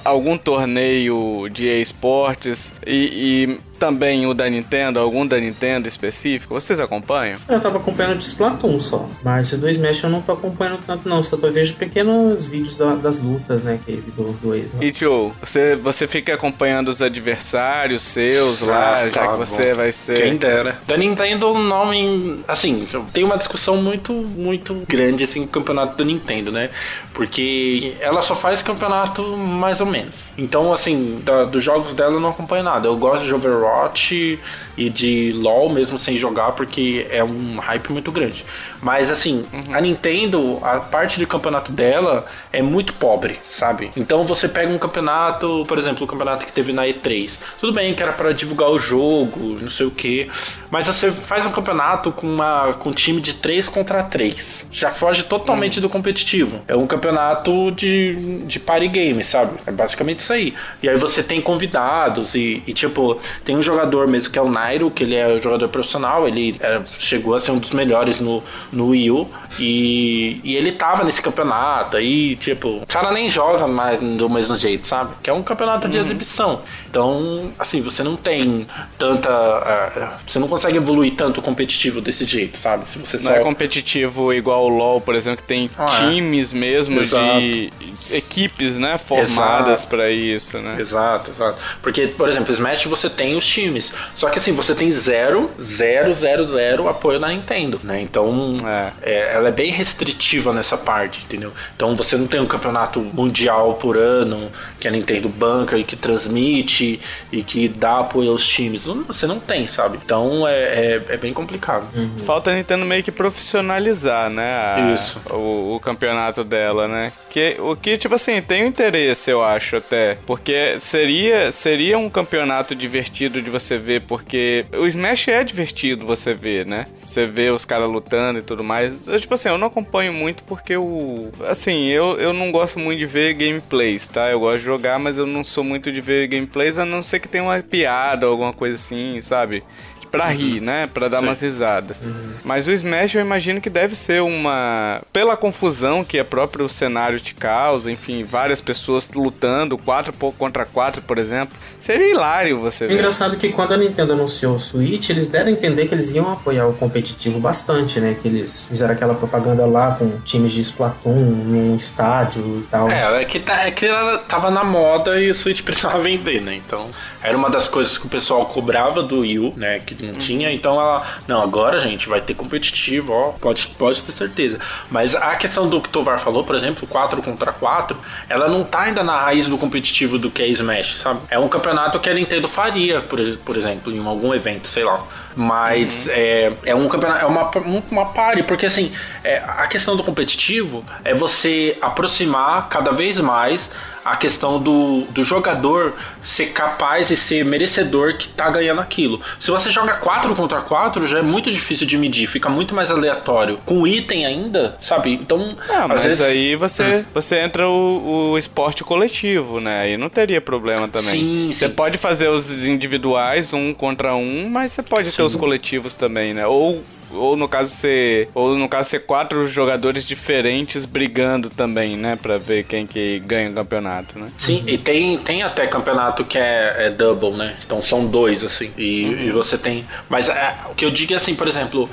algum torneio de esportes e também o da Nintendo, algum da Nintendo específico? Vocês acompanham?
Eu tava acompanhando de Splatoon só. Mas o do Smash eu não tô acompanhando tanto, não. Só tô vejo pequenos vídeos da- das lutas, né? Que do, do, do-
E Joe, você, você fica acompanhando os adversários seus lá,
Ah,
já
tá
que você
bom.
vai ser.
Quem dera. Da Nintendo, o nome. Assim, tem uma discussão muito, muito grande assim, no campeonato da Nintendo, né? Porque ela só faz campeonato mais ou menos. Então, assim, da- dos jogos dela eu não acompanho nada. Eu gosto de Overwatch e de LoL, mesmo sem jogar, porque é um hype muito grande. Mas, assim, a Nintendo, a parte de campeonato dela é muito pobre, sabe? Então você pega um campeonato, por exemplo, o campeonato que teve na E3. Tudo bem que era pra divulgar o jogo, não sei o que. Mas você faz um campeonato com, uma, com um time de 3 contra 3. Já foge totalmente do competitivo. É um campeonato de, de party game, sabe? É basicamente isso aí. E aí você tem convidados e, e, tipo, tem um jogador mesmo que é o Nairo, que ele é um jogador profissional, ele é, chegou a ser um dos melhores no, no Wii U. E, e ele tava nesse campeonato. Aí, tipo, o cara nem joga mais do mesmo jeito, sabe? Que é um campeonato de exibição. Então, assim, você não tem tanta. ah, você não consegue evoluir tanto competitivo desse jeito, sabe? Se você
Não
só.
é competitivo igual o LoL, por exemplo, que tem
Ah, é.
times mesmo
Exato.
de equipes, né, formadas pra isso, né?
Exato, exato. Porque, por exemplo, Smash você tem os times. Só que assim, você tem zero, zero, zero, zero apoio na Nintendo, né? Então,
É.
é, ela é bem restritiva nessa parte, entendeu? Então você não tem um campeonato mundial por ano que a Nintendo banca e que transmite e que dá apoio aos times. Não- Você não tem, sabe? Então é, é, é bem complicado.
Falta a Nintendo meio que profissionalizar, né, a-
Isso.
O, o campeonato dela, né? Que, o que, tipo assim, tem um interesse, eu acho, até. Porque seria, seria um campeonato divertido de você ver, porque o Smash é divertido você ver, né? Você vê os caras lutando e tudo mais. Eu, tipo assim, eu não acompanho muito porque o... Assim, eu, eu não gosto muito de ver gameplays, tá? Eu gosto de jogar, mas eu não sou muito de ver gameplays, a não ser que tenha uma piada ou alguma coisa assim, sabe? Pra rir, né? Pra dar
Sim.
umas risadas. Mas o Smash eu imagino que deve ser uma. Pela confusão que é próprio o cenário te causa, enfim, várias pessoas lutando, quatro po- contra quatro, por exemplo. Seria hilário você ver.
engraçado que quando a Nintendo anunciou o Switch, eles deram a entender que eles iam apoiar o competitivo bastante, né? Que eles fizeram aquela propaganda lá com times de Splatoon num estádio e tal.
É, é que, tá, é que ela tava na moda e o Switch precisava vender, né? Então, era uma das coisas que o pessoal cobrava do Wii U, né? Que não tinha. Então ela, não, agora, gente, vai ter competitivo, ó, pode, pode ter certeza. Mas a questão do que o Tovar falou, por exemplo, 4 contra 4, ela não tá ainda na raiz do competitivo do que é Smash, sabe? É um campeonato que a Nintendo faria, por, por exemplo, em algum evento, sei lá. Mas é, é um campeonato, é uma, uma pare, porque assim, é, a questão do competitivo é você aproximar cada vez mais a questão do, do jogador ser capaz e ser merecedor que tá ganhando aquilo. Se você joga 4 contra 4, já é muito difícil de medir, fica muito mais aleatório. Com item ainda, sabe? Então,
Ah,
às
mas
vezes. Hum.
aí você, você entra o, o esporte coletivo, né? Aí não teria problema também.
Sim,
você
sim.
pode fazer os individuais, um contra um, mas você pode ter os coletivos também, né? Ou, ou no caso ser. Ou no caso ser quatro jogadores diferentes brigando também, né? Pra ver quem que ganha o campeonato, né?
Sim, e tem, tem até campeonato que é, é double, né? Então são dois, assim. E, e você tem. Mas é, o que eu digo é assim, por exemplo,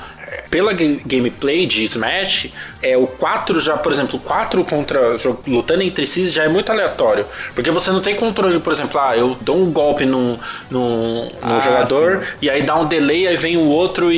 pela ga- gameplay de Smash, é o 4 já, por exemplo, 4 contra. lutando entre si já é muito aleatório. Porque você não tem controle, por exemplo, ah, eu dou um golpe num, num,
Ah,
jogador e aí dá um delay, aí vem o outro e,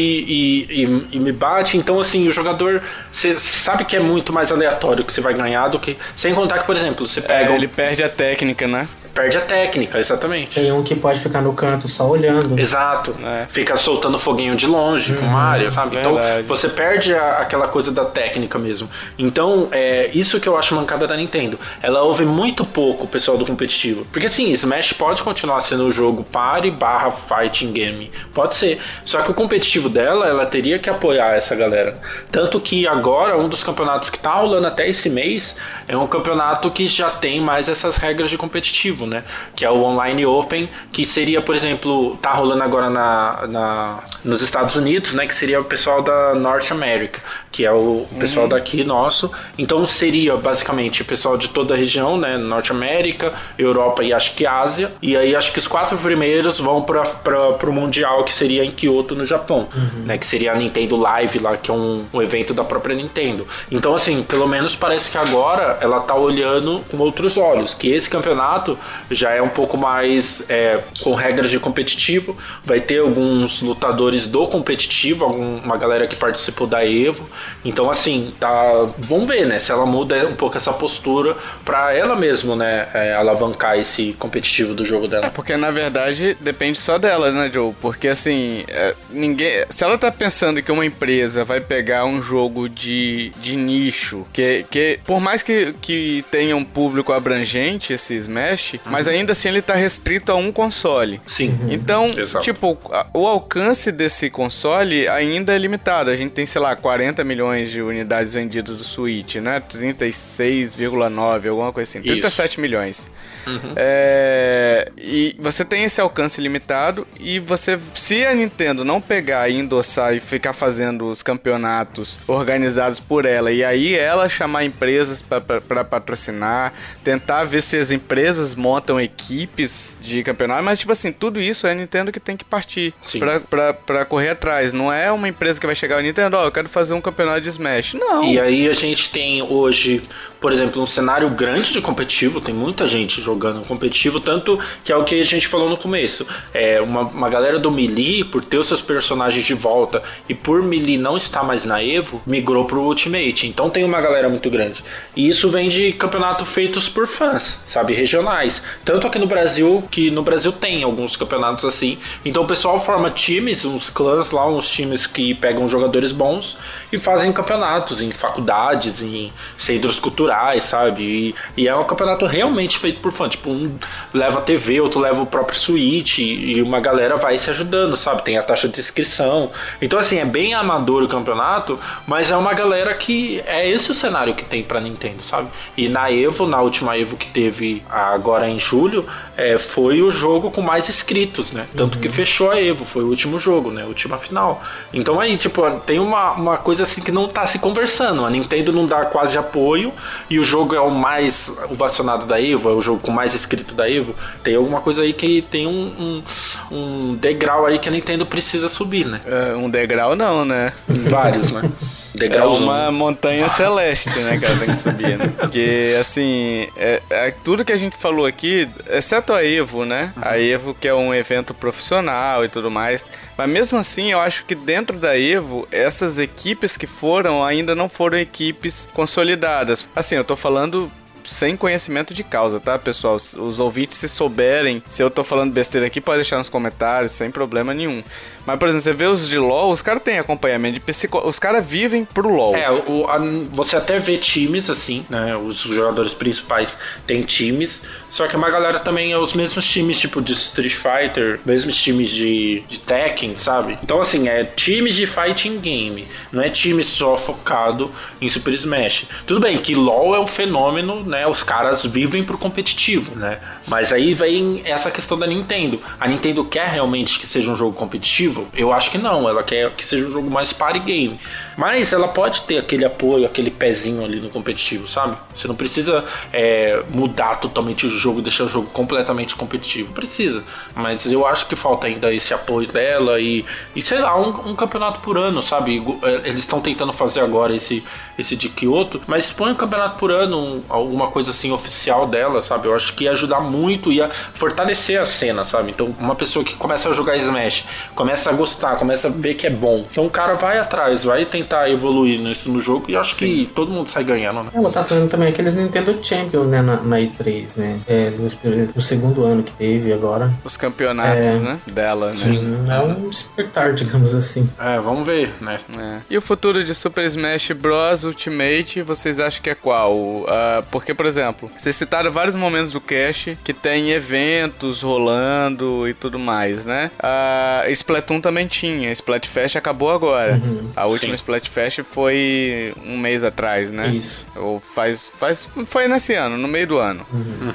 e, e- e me bate. Então, assim, o jogador. Você sabe que é muito mais aleatório que você vai ganhar do que. Sem contar que, por exemplo, você pega.
É, ele perde a técnica, né?
Perde a técnica, exatamente.
Tem um que pode ficar no canto só olhando.
Exato.
É.
Fica soltando foguinho de longe com Mario, sabe?
verdade.
Então você perde a- aquela coisa da técnica mesmo. Então, é isso que eu acho mancada da Nintendo. Ela ouve muito pouco o pessoal do competitivo. Porque assim, Smash pode continuar sendo o jogo party barra fighting game. Pode ser. Só que o competitivo dela, ela teria que apoiar essa galera. Tanto que agora, um dos campeonatos que tá rolando até esse mês é um campeonato que já tem mais essas regras de competitivo, né? Que é o Online Open, que seria, por exemplo, tá rolando agora na, na- nos Estados Unidos, né? Que seria o pessoal da North America, que é o pessoal daqui nosso. Então seria basicamente o pessoal de toda a região, né? Norte América, Europa e acho que Ásia. E aí acho que os quatro primeiros vão para o Mundial, que seria em Kyoto, no Japão, né? Que seria a Nintendo Live lá, que é um, um evento da própria Nintendo. Então, assim, pelo menos parece que agora ela tá olhando com outros olhos, que esse campeonato já é um pouco mais é, com regras de competitivo. Vai ter alguns lutadores do competitivo, algum- uma galera que participou da Evo. Então, assim, tá. Vamos ver, né? Se ela muda um pouco essa postura pra ela mesmo, né? é, alavancar esse competitivo do jogo dela.
É, porque na verdade depende só dela, né, Joe? Porque assim, é, ninguém. Se ela tá pensando que uma empresa vai pegar um jogo de, de nicho, que, que por mais que, que tenha um público abrangente, esse Smash, mas ainda assim ele tá restrito a um console.
Sim.
Então,
Exato.
tipo, o alcance desse console ainda é limitado. A gente tem, sei lá, 40 milhões de unidades vendidas do Switch, né? 36,9, alguma coisa assim.
Isso.
37 milhões. É, e você tem esse alcance limitado e você, se a Nintendo não pegar e endossar e ficar fazendo os campeonatos organizados por ela e aí ela chamar empresas para patrocinar, tentar ver se as empresas montam equipes de campeonato, mas tipo assim, tudo isso é a Nintendo que tem que partir pra, pra, pra correr atrás. Não é uma empresa que vai chegar ao Nintendo, ó, eu quero fazer um campeonato de Smash. Não.
E aí a gente tem hoje, por exemplo, um cenário grande de competitivo, tem muita gente jogando competitivo, tanto que é o que a gente falou no começo. É uma, uma galera do Melee, por ter os seus personagens de volta e por Melee não estar mais na Evo, migrou pro Ultimate. Então tem uma galera muito grande. E isso vem de campeonato feitos por fãs, sabe, regionais. Tanto aqui no Brasil, que no Brasil tem alguns campeonatos assim. Então o pessoal forma times, uns clãs lá, uns times que pegam jogadores bons e fazem campeonatos em faculdades, em centros culturais, sabe? E, e é um campeonato realmente feito por fã. Tipo, um leva a TV, outro leva o próprio Switch e, e uma galera vai se ajudando, sabe? Tem a taxa de inscrição. Então, assim, é bem amador o campeonato, mas é uma galera que é esse o cenário que tem pra Nintendo, sabe? E na Evo, na última Evo que teve agora agora em julho, é, foi o jogo com mais inscritos, né? Tanto
Uhum.
que fechou a Evo, foi o último jogo, né? Última final. Então aí, tipo, tem uma, uma coisa assim que não tá se conversando. A Nintendo não dá quase apoio e o jogo é o mais ovacionado da Evo, é o jogo com mais inscrito da Evo. Tem alguma coisa aí que tem um, um, um degrau aí que a Nintendo precisa subir, né?
É, um degrau não, né?
Vários, né?
É
Degrauzão.
uma montanha celeste, né, que ela tem que subir, né? Porque, assim, é, é tudo que a gente falou aqui, exceto a Evo, né? A Evo, que é um evento profissional e tudo mais. Mas mesmo assim, eu acho que dentro da Evo, essas equipes que foram ainda não foram equipes consolidadas. Assim, eu tô falando sem conhecimento de causa, tá, pessoal? Os- Os ouvintes, se souberem, se eu tô falando besteira aqui, pode deixar nos comentários, sem problema nenhum. Mas, por exemplo, você vê os de LoL, os caras têm acompanhamento de psico... Os caras vivem pro LoL.
É, o- a- você até vê times assim, né? Os jogadores principais têm times, só que uma galera também é os mesmos times, tipo de Street Fighter, mesmos times de, de Tekken, sabe? Então, assim, é times de fighting game, não é time só focado em Super Smash. Tudo bem que LoL é um fenômeno, né? Os caras vivem pro competitivo, né? Mas aí vem essa questão da Nintendo. A Nintendo quer realmente que seja um jogo competitivo? Eu acho que não. Ela quer que seja um jogo mais party game. Mas ela pode ter aquele apoio, aquele pezinho ali no competitivo, sabe? Você não precisa é, mudar totalmente o jogo, deixar o jogo completamente competitivo. Precisa. Mas eu acho que falta ainda esse apoio dela e, e sei lá, um, um campeonato por ano, sabe? É, Eles estão tentando fazer agora esse, esse de Kyoto, mas põe um campeonato por ano, um- alguma coisa assim oficial dela, sabe? Eu acho que ia ajudar muito, ia fortalecer a cena, sabe? Então, uma pessoa que começa a jogar Smash, começa a gostar, começa a ver que é bom. Então, o cara vai atrás, vai tentar evoluir nisso no jogo e acho que todo mundo sai ganhando, né?
Ela tá fazendo também aqueles Nintendo Champion, né, na, na E3, né? É, no, no segundo ano que teve agora.
Os campeonatos,
É.
né? Dela, né?
É um despertar, digamos assim.
É, vamos ver, né?
É. E o futuro de Super Smash Bros. Ultimate, vocês acham que é qual? Ah, porque, por exemplo, vocês citaram vários momentos do cast que tem eventos rolando e tudo mais, né? A Splatoon também tinha. Splatfest acabou agora. A última
Sim.
Splatfest foi um mês atrás, né?
Isso.
Ou faz, faz. Foi nesse ano, no meio do ano.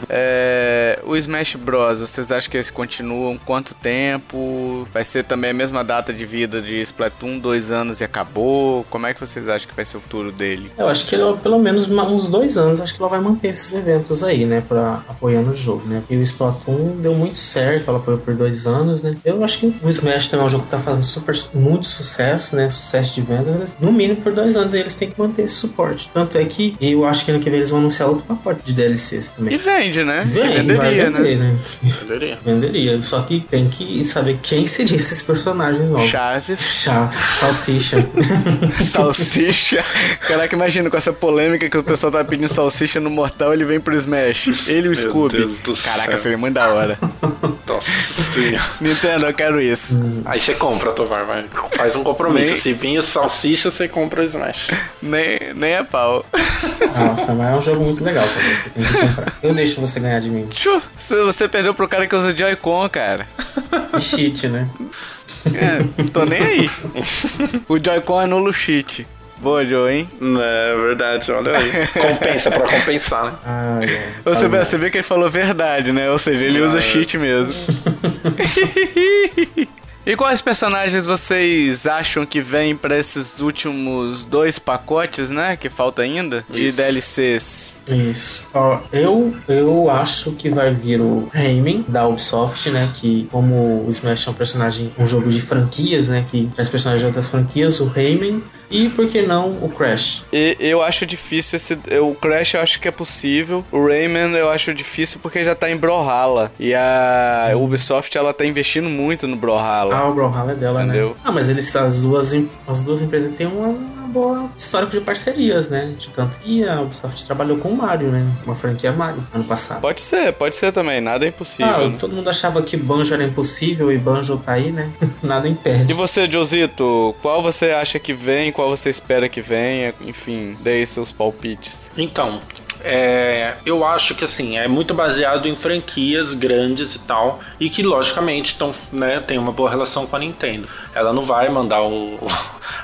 É, o Smash Bros. Vocês acham que eles continuam quanto tempo? Vai ser também a mesma data de vida de Splatoon, dois anos e acabou? Como é que vocês acham que vai ser o futuro dele?
Eu acho que ele, pelo menos uns dois anos, acho que ela vai manter esses eventos aí, né? Pra apoiando o jogo, né? E o Splatoon deu muito certo, ela apoiou por dois anos, né? Eu acho que o Smash também é um jogo que tá fazendo super, muito sucesso, né? Sucesso de venda. Mas No mínimo por dois anos aí eles têm que manter esse suporte. Tanto é que eu acho que ano que vem eles vão anunciar outro pacote de DLCs
E
também.
vende, né?
Vem,
e
vai
venderia,
vender,
né?
né?
Poderia.
Venderia. Só que tem que saber quem seriam esses personagens novos.
Chaves,
Chá, salsicha.
salsicha. Caraca, imagina com essa polêmica que o pessoal tá pedindo salsicha no Mortal, ele vem pro Smash. Ele e o Scooby.
Deus do
Caraca,
céu.
seria muito da hora.
Nossa senhora.
Nintendo, eu quero isso.
Aí você compra, Tovar, vai. Faz um compromisso. Se vir o salsicha, você compra o Smash.
Nem, nem a pau.
Nossa, mas é um jogo muito legal também. Você tem que comprar. Eu deixo você ganhar de mim.
Tchu, você- perdeu pro cara que usa Joy-Con, cara.
E cheat, né?
É, não tô nem aí. O Joy-Con anula o cheat. Boa, Joe, hein?
Não, é verdade, olha aí. Compensa pra compensar, né?
Ai, ai.
Você vê, você vê que ele falou verdade, né? Ou seja, ele usa cheat mesmo. E quais personagens vocês acham que vêm pra esses últimos dois pacotes, né? Que falta ainda? De
Isso.
DLCs.
Isso. Ó, eu, eu acho que vai vir o Rayman da Ubisoft, né? Que como o Smash é um personagem, um jogo de franquias, né? Que traz personagens de outras franquias, o Rayman. E por que não o Crash?
E eu acho difícil esse. O Crash eu acho que é possível. O Rayman eu acho difícil porque já tá em Brawlhalla. E a Ubisoft ela tá investindo muito no Brawlhalla.
Ah, o Brawlhalla é dela,
Entendeu?
né? Ah, mas eles, as duas, as duas empresas têm uma boa histórico de parcerias, né? De tanto que a Ubisoft trabalhou com o Mario, né? Uma franquia Mario, ano passado.
Pode ser, pode ser também. Nada é impossível.
Ah,
né?
todo mundo achava que Banjo era impossível e Banjo tá aí, né? Nada impede.
E você, Josito, qual você acha que vem, qual você espera que venha? Enfim, dê aí seus palpites.
Então, é, eu acho que assim, é muito baseado em franquias grandes e tal, e que logicamente tão, né, tem uma boa relação com a Nintendo. Ela não vai mandar o,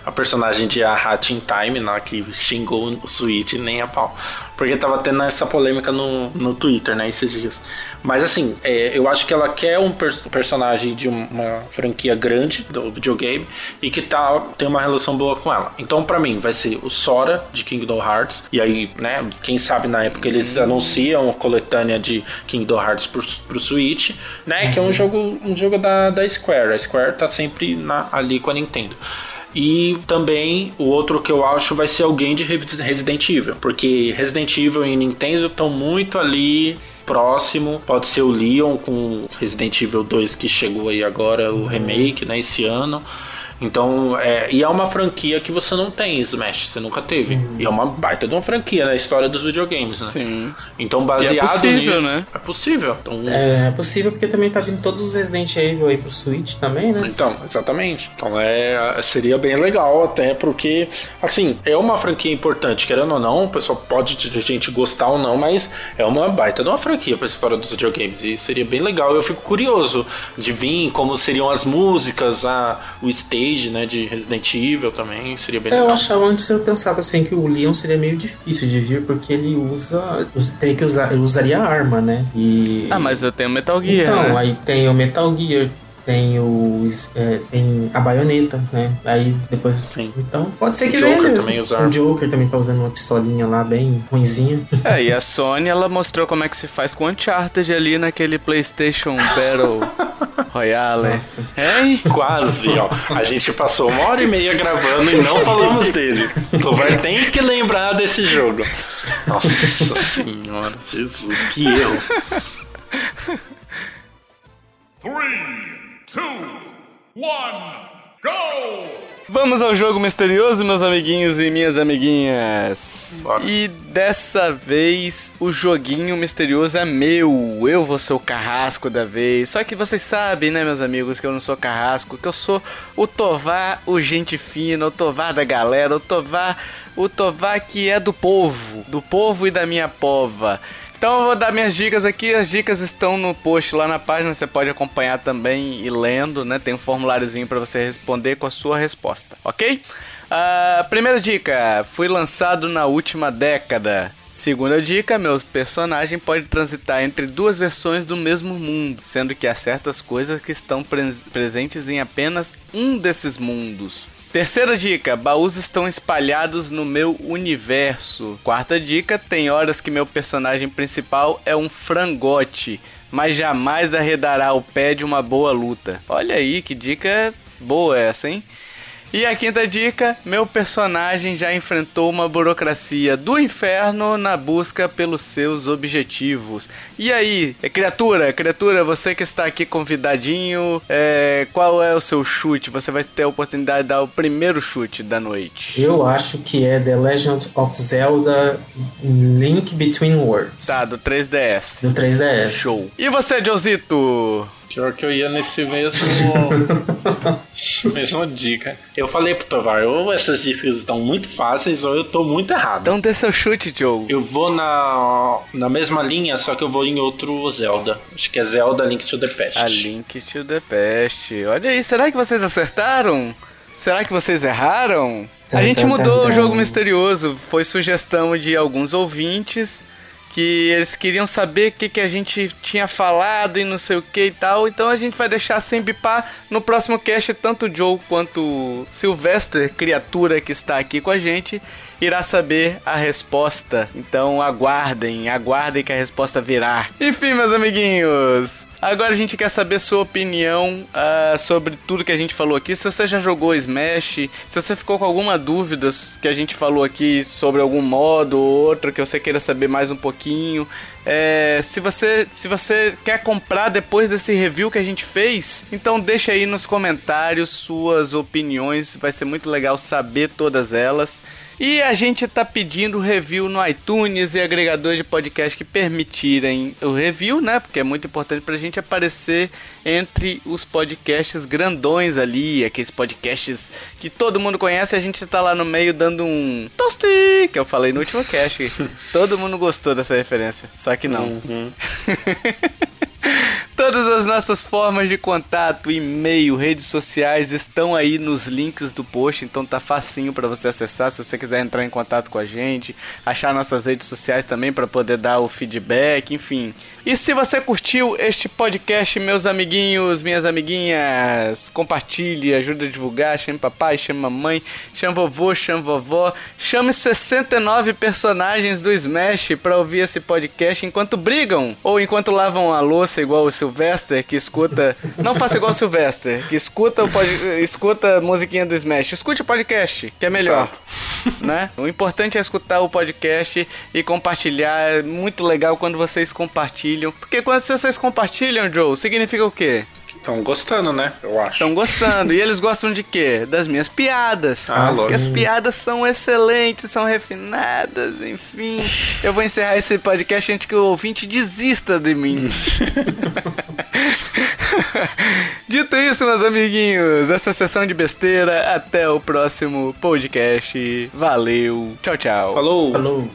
a personagem de A Hat in Time, lá, que xingou o Switch nem a pau. Porque tava tendo essa polêmica no, no Twitter, né, esses dias. Mas assim, é, eu acho que ela quer um per personagem de uma franquia grande do videogame e que tá, tem uma relação boa com ela. Então, para mim, vai ser o Sora de Kingdom Hearts. E aí, né, quem sabe na época eles anunciam a coletânea de Kingdom Hearts pro, pro Switch, né? Que é um jogo, um jogo da, da Square. A Square tá sempre na, ali com a Nintendo. E também o outro que eu acho vai ser alguém de Resident Evil, porque Resident Evil e Nintendo estão muito ali próximo. Pode ser o Leon com Resident Evil 2 que chegou aí agora, o remake, né, esse ano. Então, é, e é uma franquia que você não tem Smash, você nunca teve. Uhum. E é uma baita de uma franquia na história dos videogames, né?
Sim.
Então, baseado
é possível,
nisso,
né?
é possível. Então,
é, é, possível porque também tá vindo todos os Resident Evil aí pro Switch também, né?
Então, exatamente. Então, é, seria bem legal até porque, assim, é uma franquia importante, querendo ou não, o pessoal pode a gente gostar ou não, mas é uma baita de uma franquia pra história dos videogames e seria bem legal. Eu fico curioso de vir como seriam as músicas, a, o stage né, de Resident Evil também, seria bem
é,
legal.
Eu achava antes, eu pensava assim que o Leon seria meio difícil de vir, porque ele usa, teria que usar, ele usaria arma, né? E...
Ah, mas eu tenho Metal Gear,
Então,
né?
aí tem o Metal Gear, tem o é, tem a baioneta, né? Aí depois.
Sim.
Então pode ser que
o Joker
venha
também usar.
O Joker também tá usando uma pistolinha lá bem ruinzinha.
É, e a Sony ela mostrou como é que se faz com Uncharted ali naquele PlayStation Battle Royale.
Nossa.
Hein?
Quase, ó. A gente passou uma hora e meia gravando e não falamos dele. Tu vai ter que lembrar desse jogo. Nossa senhora, Jesus, que erro.
Three, two, one, go!
Vamos ao jogo misterioso, meus amiguinhos e minhas amiguinhas.
Bora.
E dessa vez o joguinho misterioso é meu. Eu vou ser o carrasco da vez. Só que vocês sabem, né, meus amigos, que eu não sou carrasco, que eu sou o Tovar, o gente fina, o Tovar da galera, o Tovar, o Tovar que é do povo, do povo e da minha pova. Então eu vou dar minhas dicas aqui, as dicas estão no post lá na página, você pode acompanhar também e lendo, né? Tem um formuláriozinho para você responder com a sua resposta, ok? A primeira dica, fui lançado na última década. Segunda dica, meu personagem pode transitar entre duas versões do mesmo mundo, sendo que há certas coisas que estão pres presentes em apenas um desses mundos. Terceira dica: baús estão espalhados no meu universo. Quarta dica: tem horas que meu personagem principal é um frangote, mas jamais arredará o pé de uma boa luta. Olha aí que dica boa essa, hein? E a quinta dica: meu personagem já enfrentou uma burocracia do inferno na busca pelos seus objetivos. E aí, criatura, criatura, você que está aqui convidadinho, é, qual é o seu chute? Você vai ter a oportunidade de dar o primeiro chute da noite.
Eu acho que é The Legend of Zelda Link Between Worlds.
Tá, do 3DS.
Do 3DS.
Show. E você, Josito?
Pior que eu ia nesse mesmo. mesma dica. Eu falei pro Tovar, ou essas dicas estão muito fáceis, ou eu tô muito errado.
Então dê seu chute, Joe.
Eu vou na, na mesma linha, só que eu vou em outro Zelda. Acho que é Zelda Link to the Past.
A Link to the Past. Olha aí, será que vocês acertaram? Será que vocês erraram? A gente mudou o jogo misterioso. Foi sugestão de alguns ouvintes que eles queriam saber o que, que a gente tinha falado e não sei o que e tal. Então a gente vai deixar sem bipar no próximo cast. Tanto o Joe quanto o Sylvester, criatura que está aqui com a gente, irá saber a resposta. Então aguardem, aguardem que a resposta virá. Enfim, meus amiguinhos. Agora a gente quer saber sua opinião uh, sobre tudo que a gente falou aqui. Se você já jogou Smash, se você ficou com alguma dúvida que a gente falou aqui sobre algum modo ou outro que você queira saber mais um pouquinho. É, se, você, se você quer comprar depois desse review que a gente fez, então deixa aí nos comentários suas opiniões. Vai ser muito legal saber todas elas. E a gente tá pedindo review no iTunes e agregador de podcast que permitirem o review, né? Porque é muito importante pra gente aparecer entre os podcasts grandões ali, aqueles podcasts que todo mundo conhece, a gente tá lá no meio dando um tosti, que eu falei no último cast. todo mundo gostou dessa referência, só que não.
Uhum.
Todas as nossas formas de contato, e-mail, redes sociais estão aí nos links do post, então tá facinho para você acessar se você quiser entrar em contato com a gente, achar nossas redes sociais também para poder dar o feedback, enfim. E se você curtiu este podcast, meus amiguinhos, minhas amiguinhas, compartilhe, ajuda a divulgar, chame papai, chame mamãe, chame vovô, chame vovó, chame 69 personagens do Smash para ouvir esse podcast enquanto brigam ou enquanto lavam a louça igual o Sylvester que escuta, não faça igual o Sylvester, que escuta o pod... escuta a musiquinha do Smash, escute o podcast, que é melhor, né? O importante é escutar o podcast e compartilhar, é muito legal quando vocês compartilham porque quando vocês compartilham, Joe, significa o quê?
Estão gostando, né? Eu acho.
Estão gostando. e eles gostam de quê? Das minhas piadas.
Ah,
Porque
lógico.
as piadas são excelentes, são refinadas, enfim. Eu vou encerrar esse podcast antes que o ouvinte desista de mim. Dito isso, meus amiguinhos, essa sessão de besteira. Até o próximo podcast. Valeu. Tchau, tchau.
Falou!
Falou.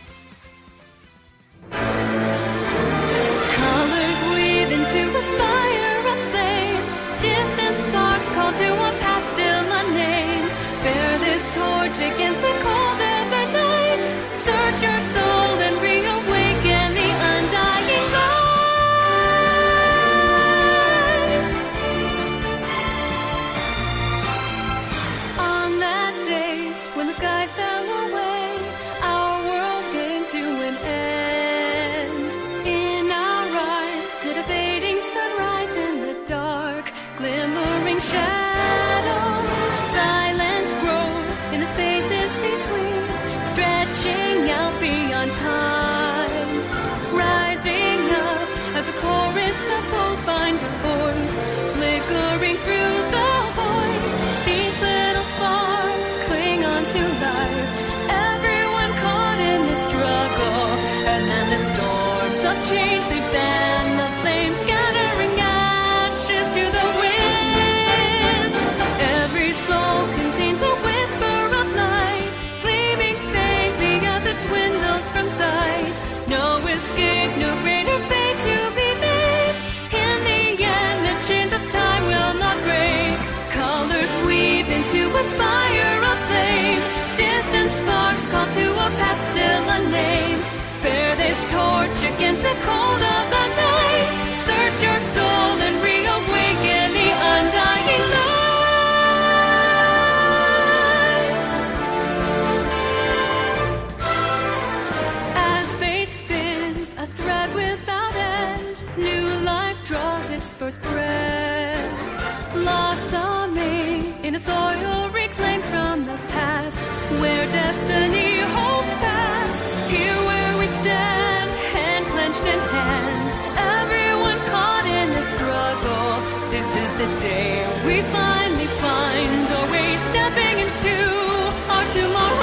Change they cold of the the day we finally find our way stepping into our tomorrow.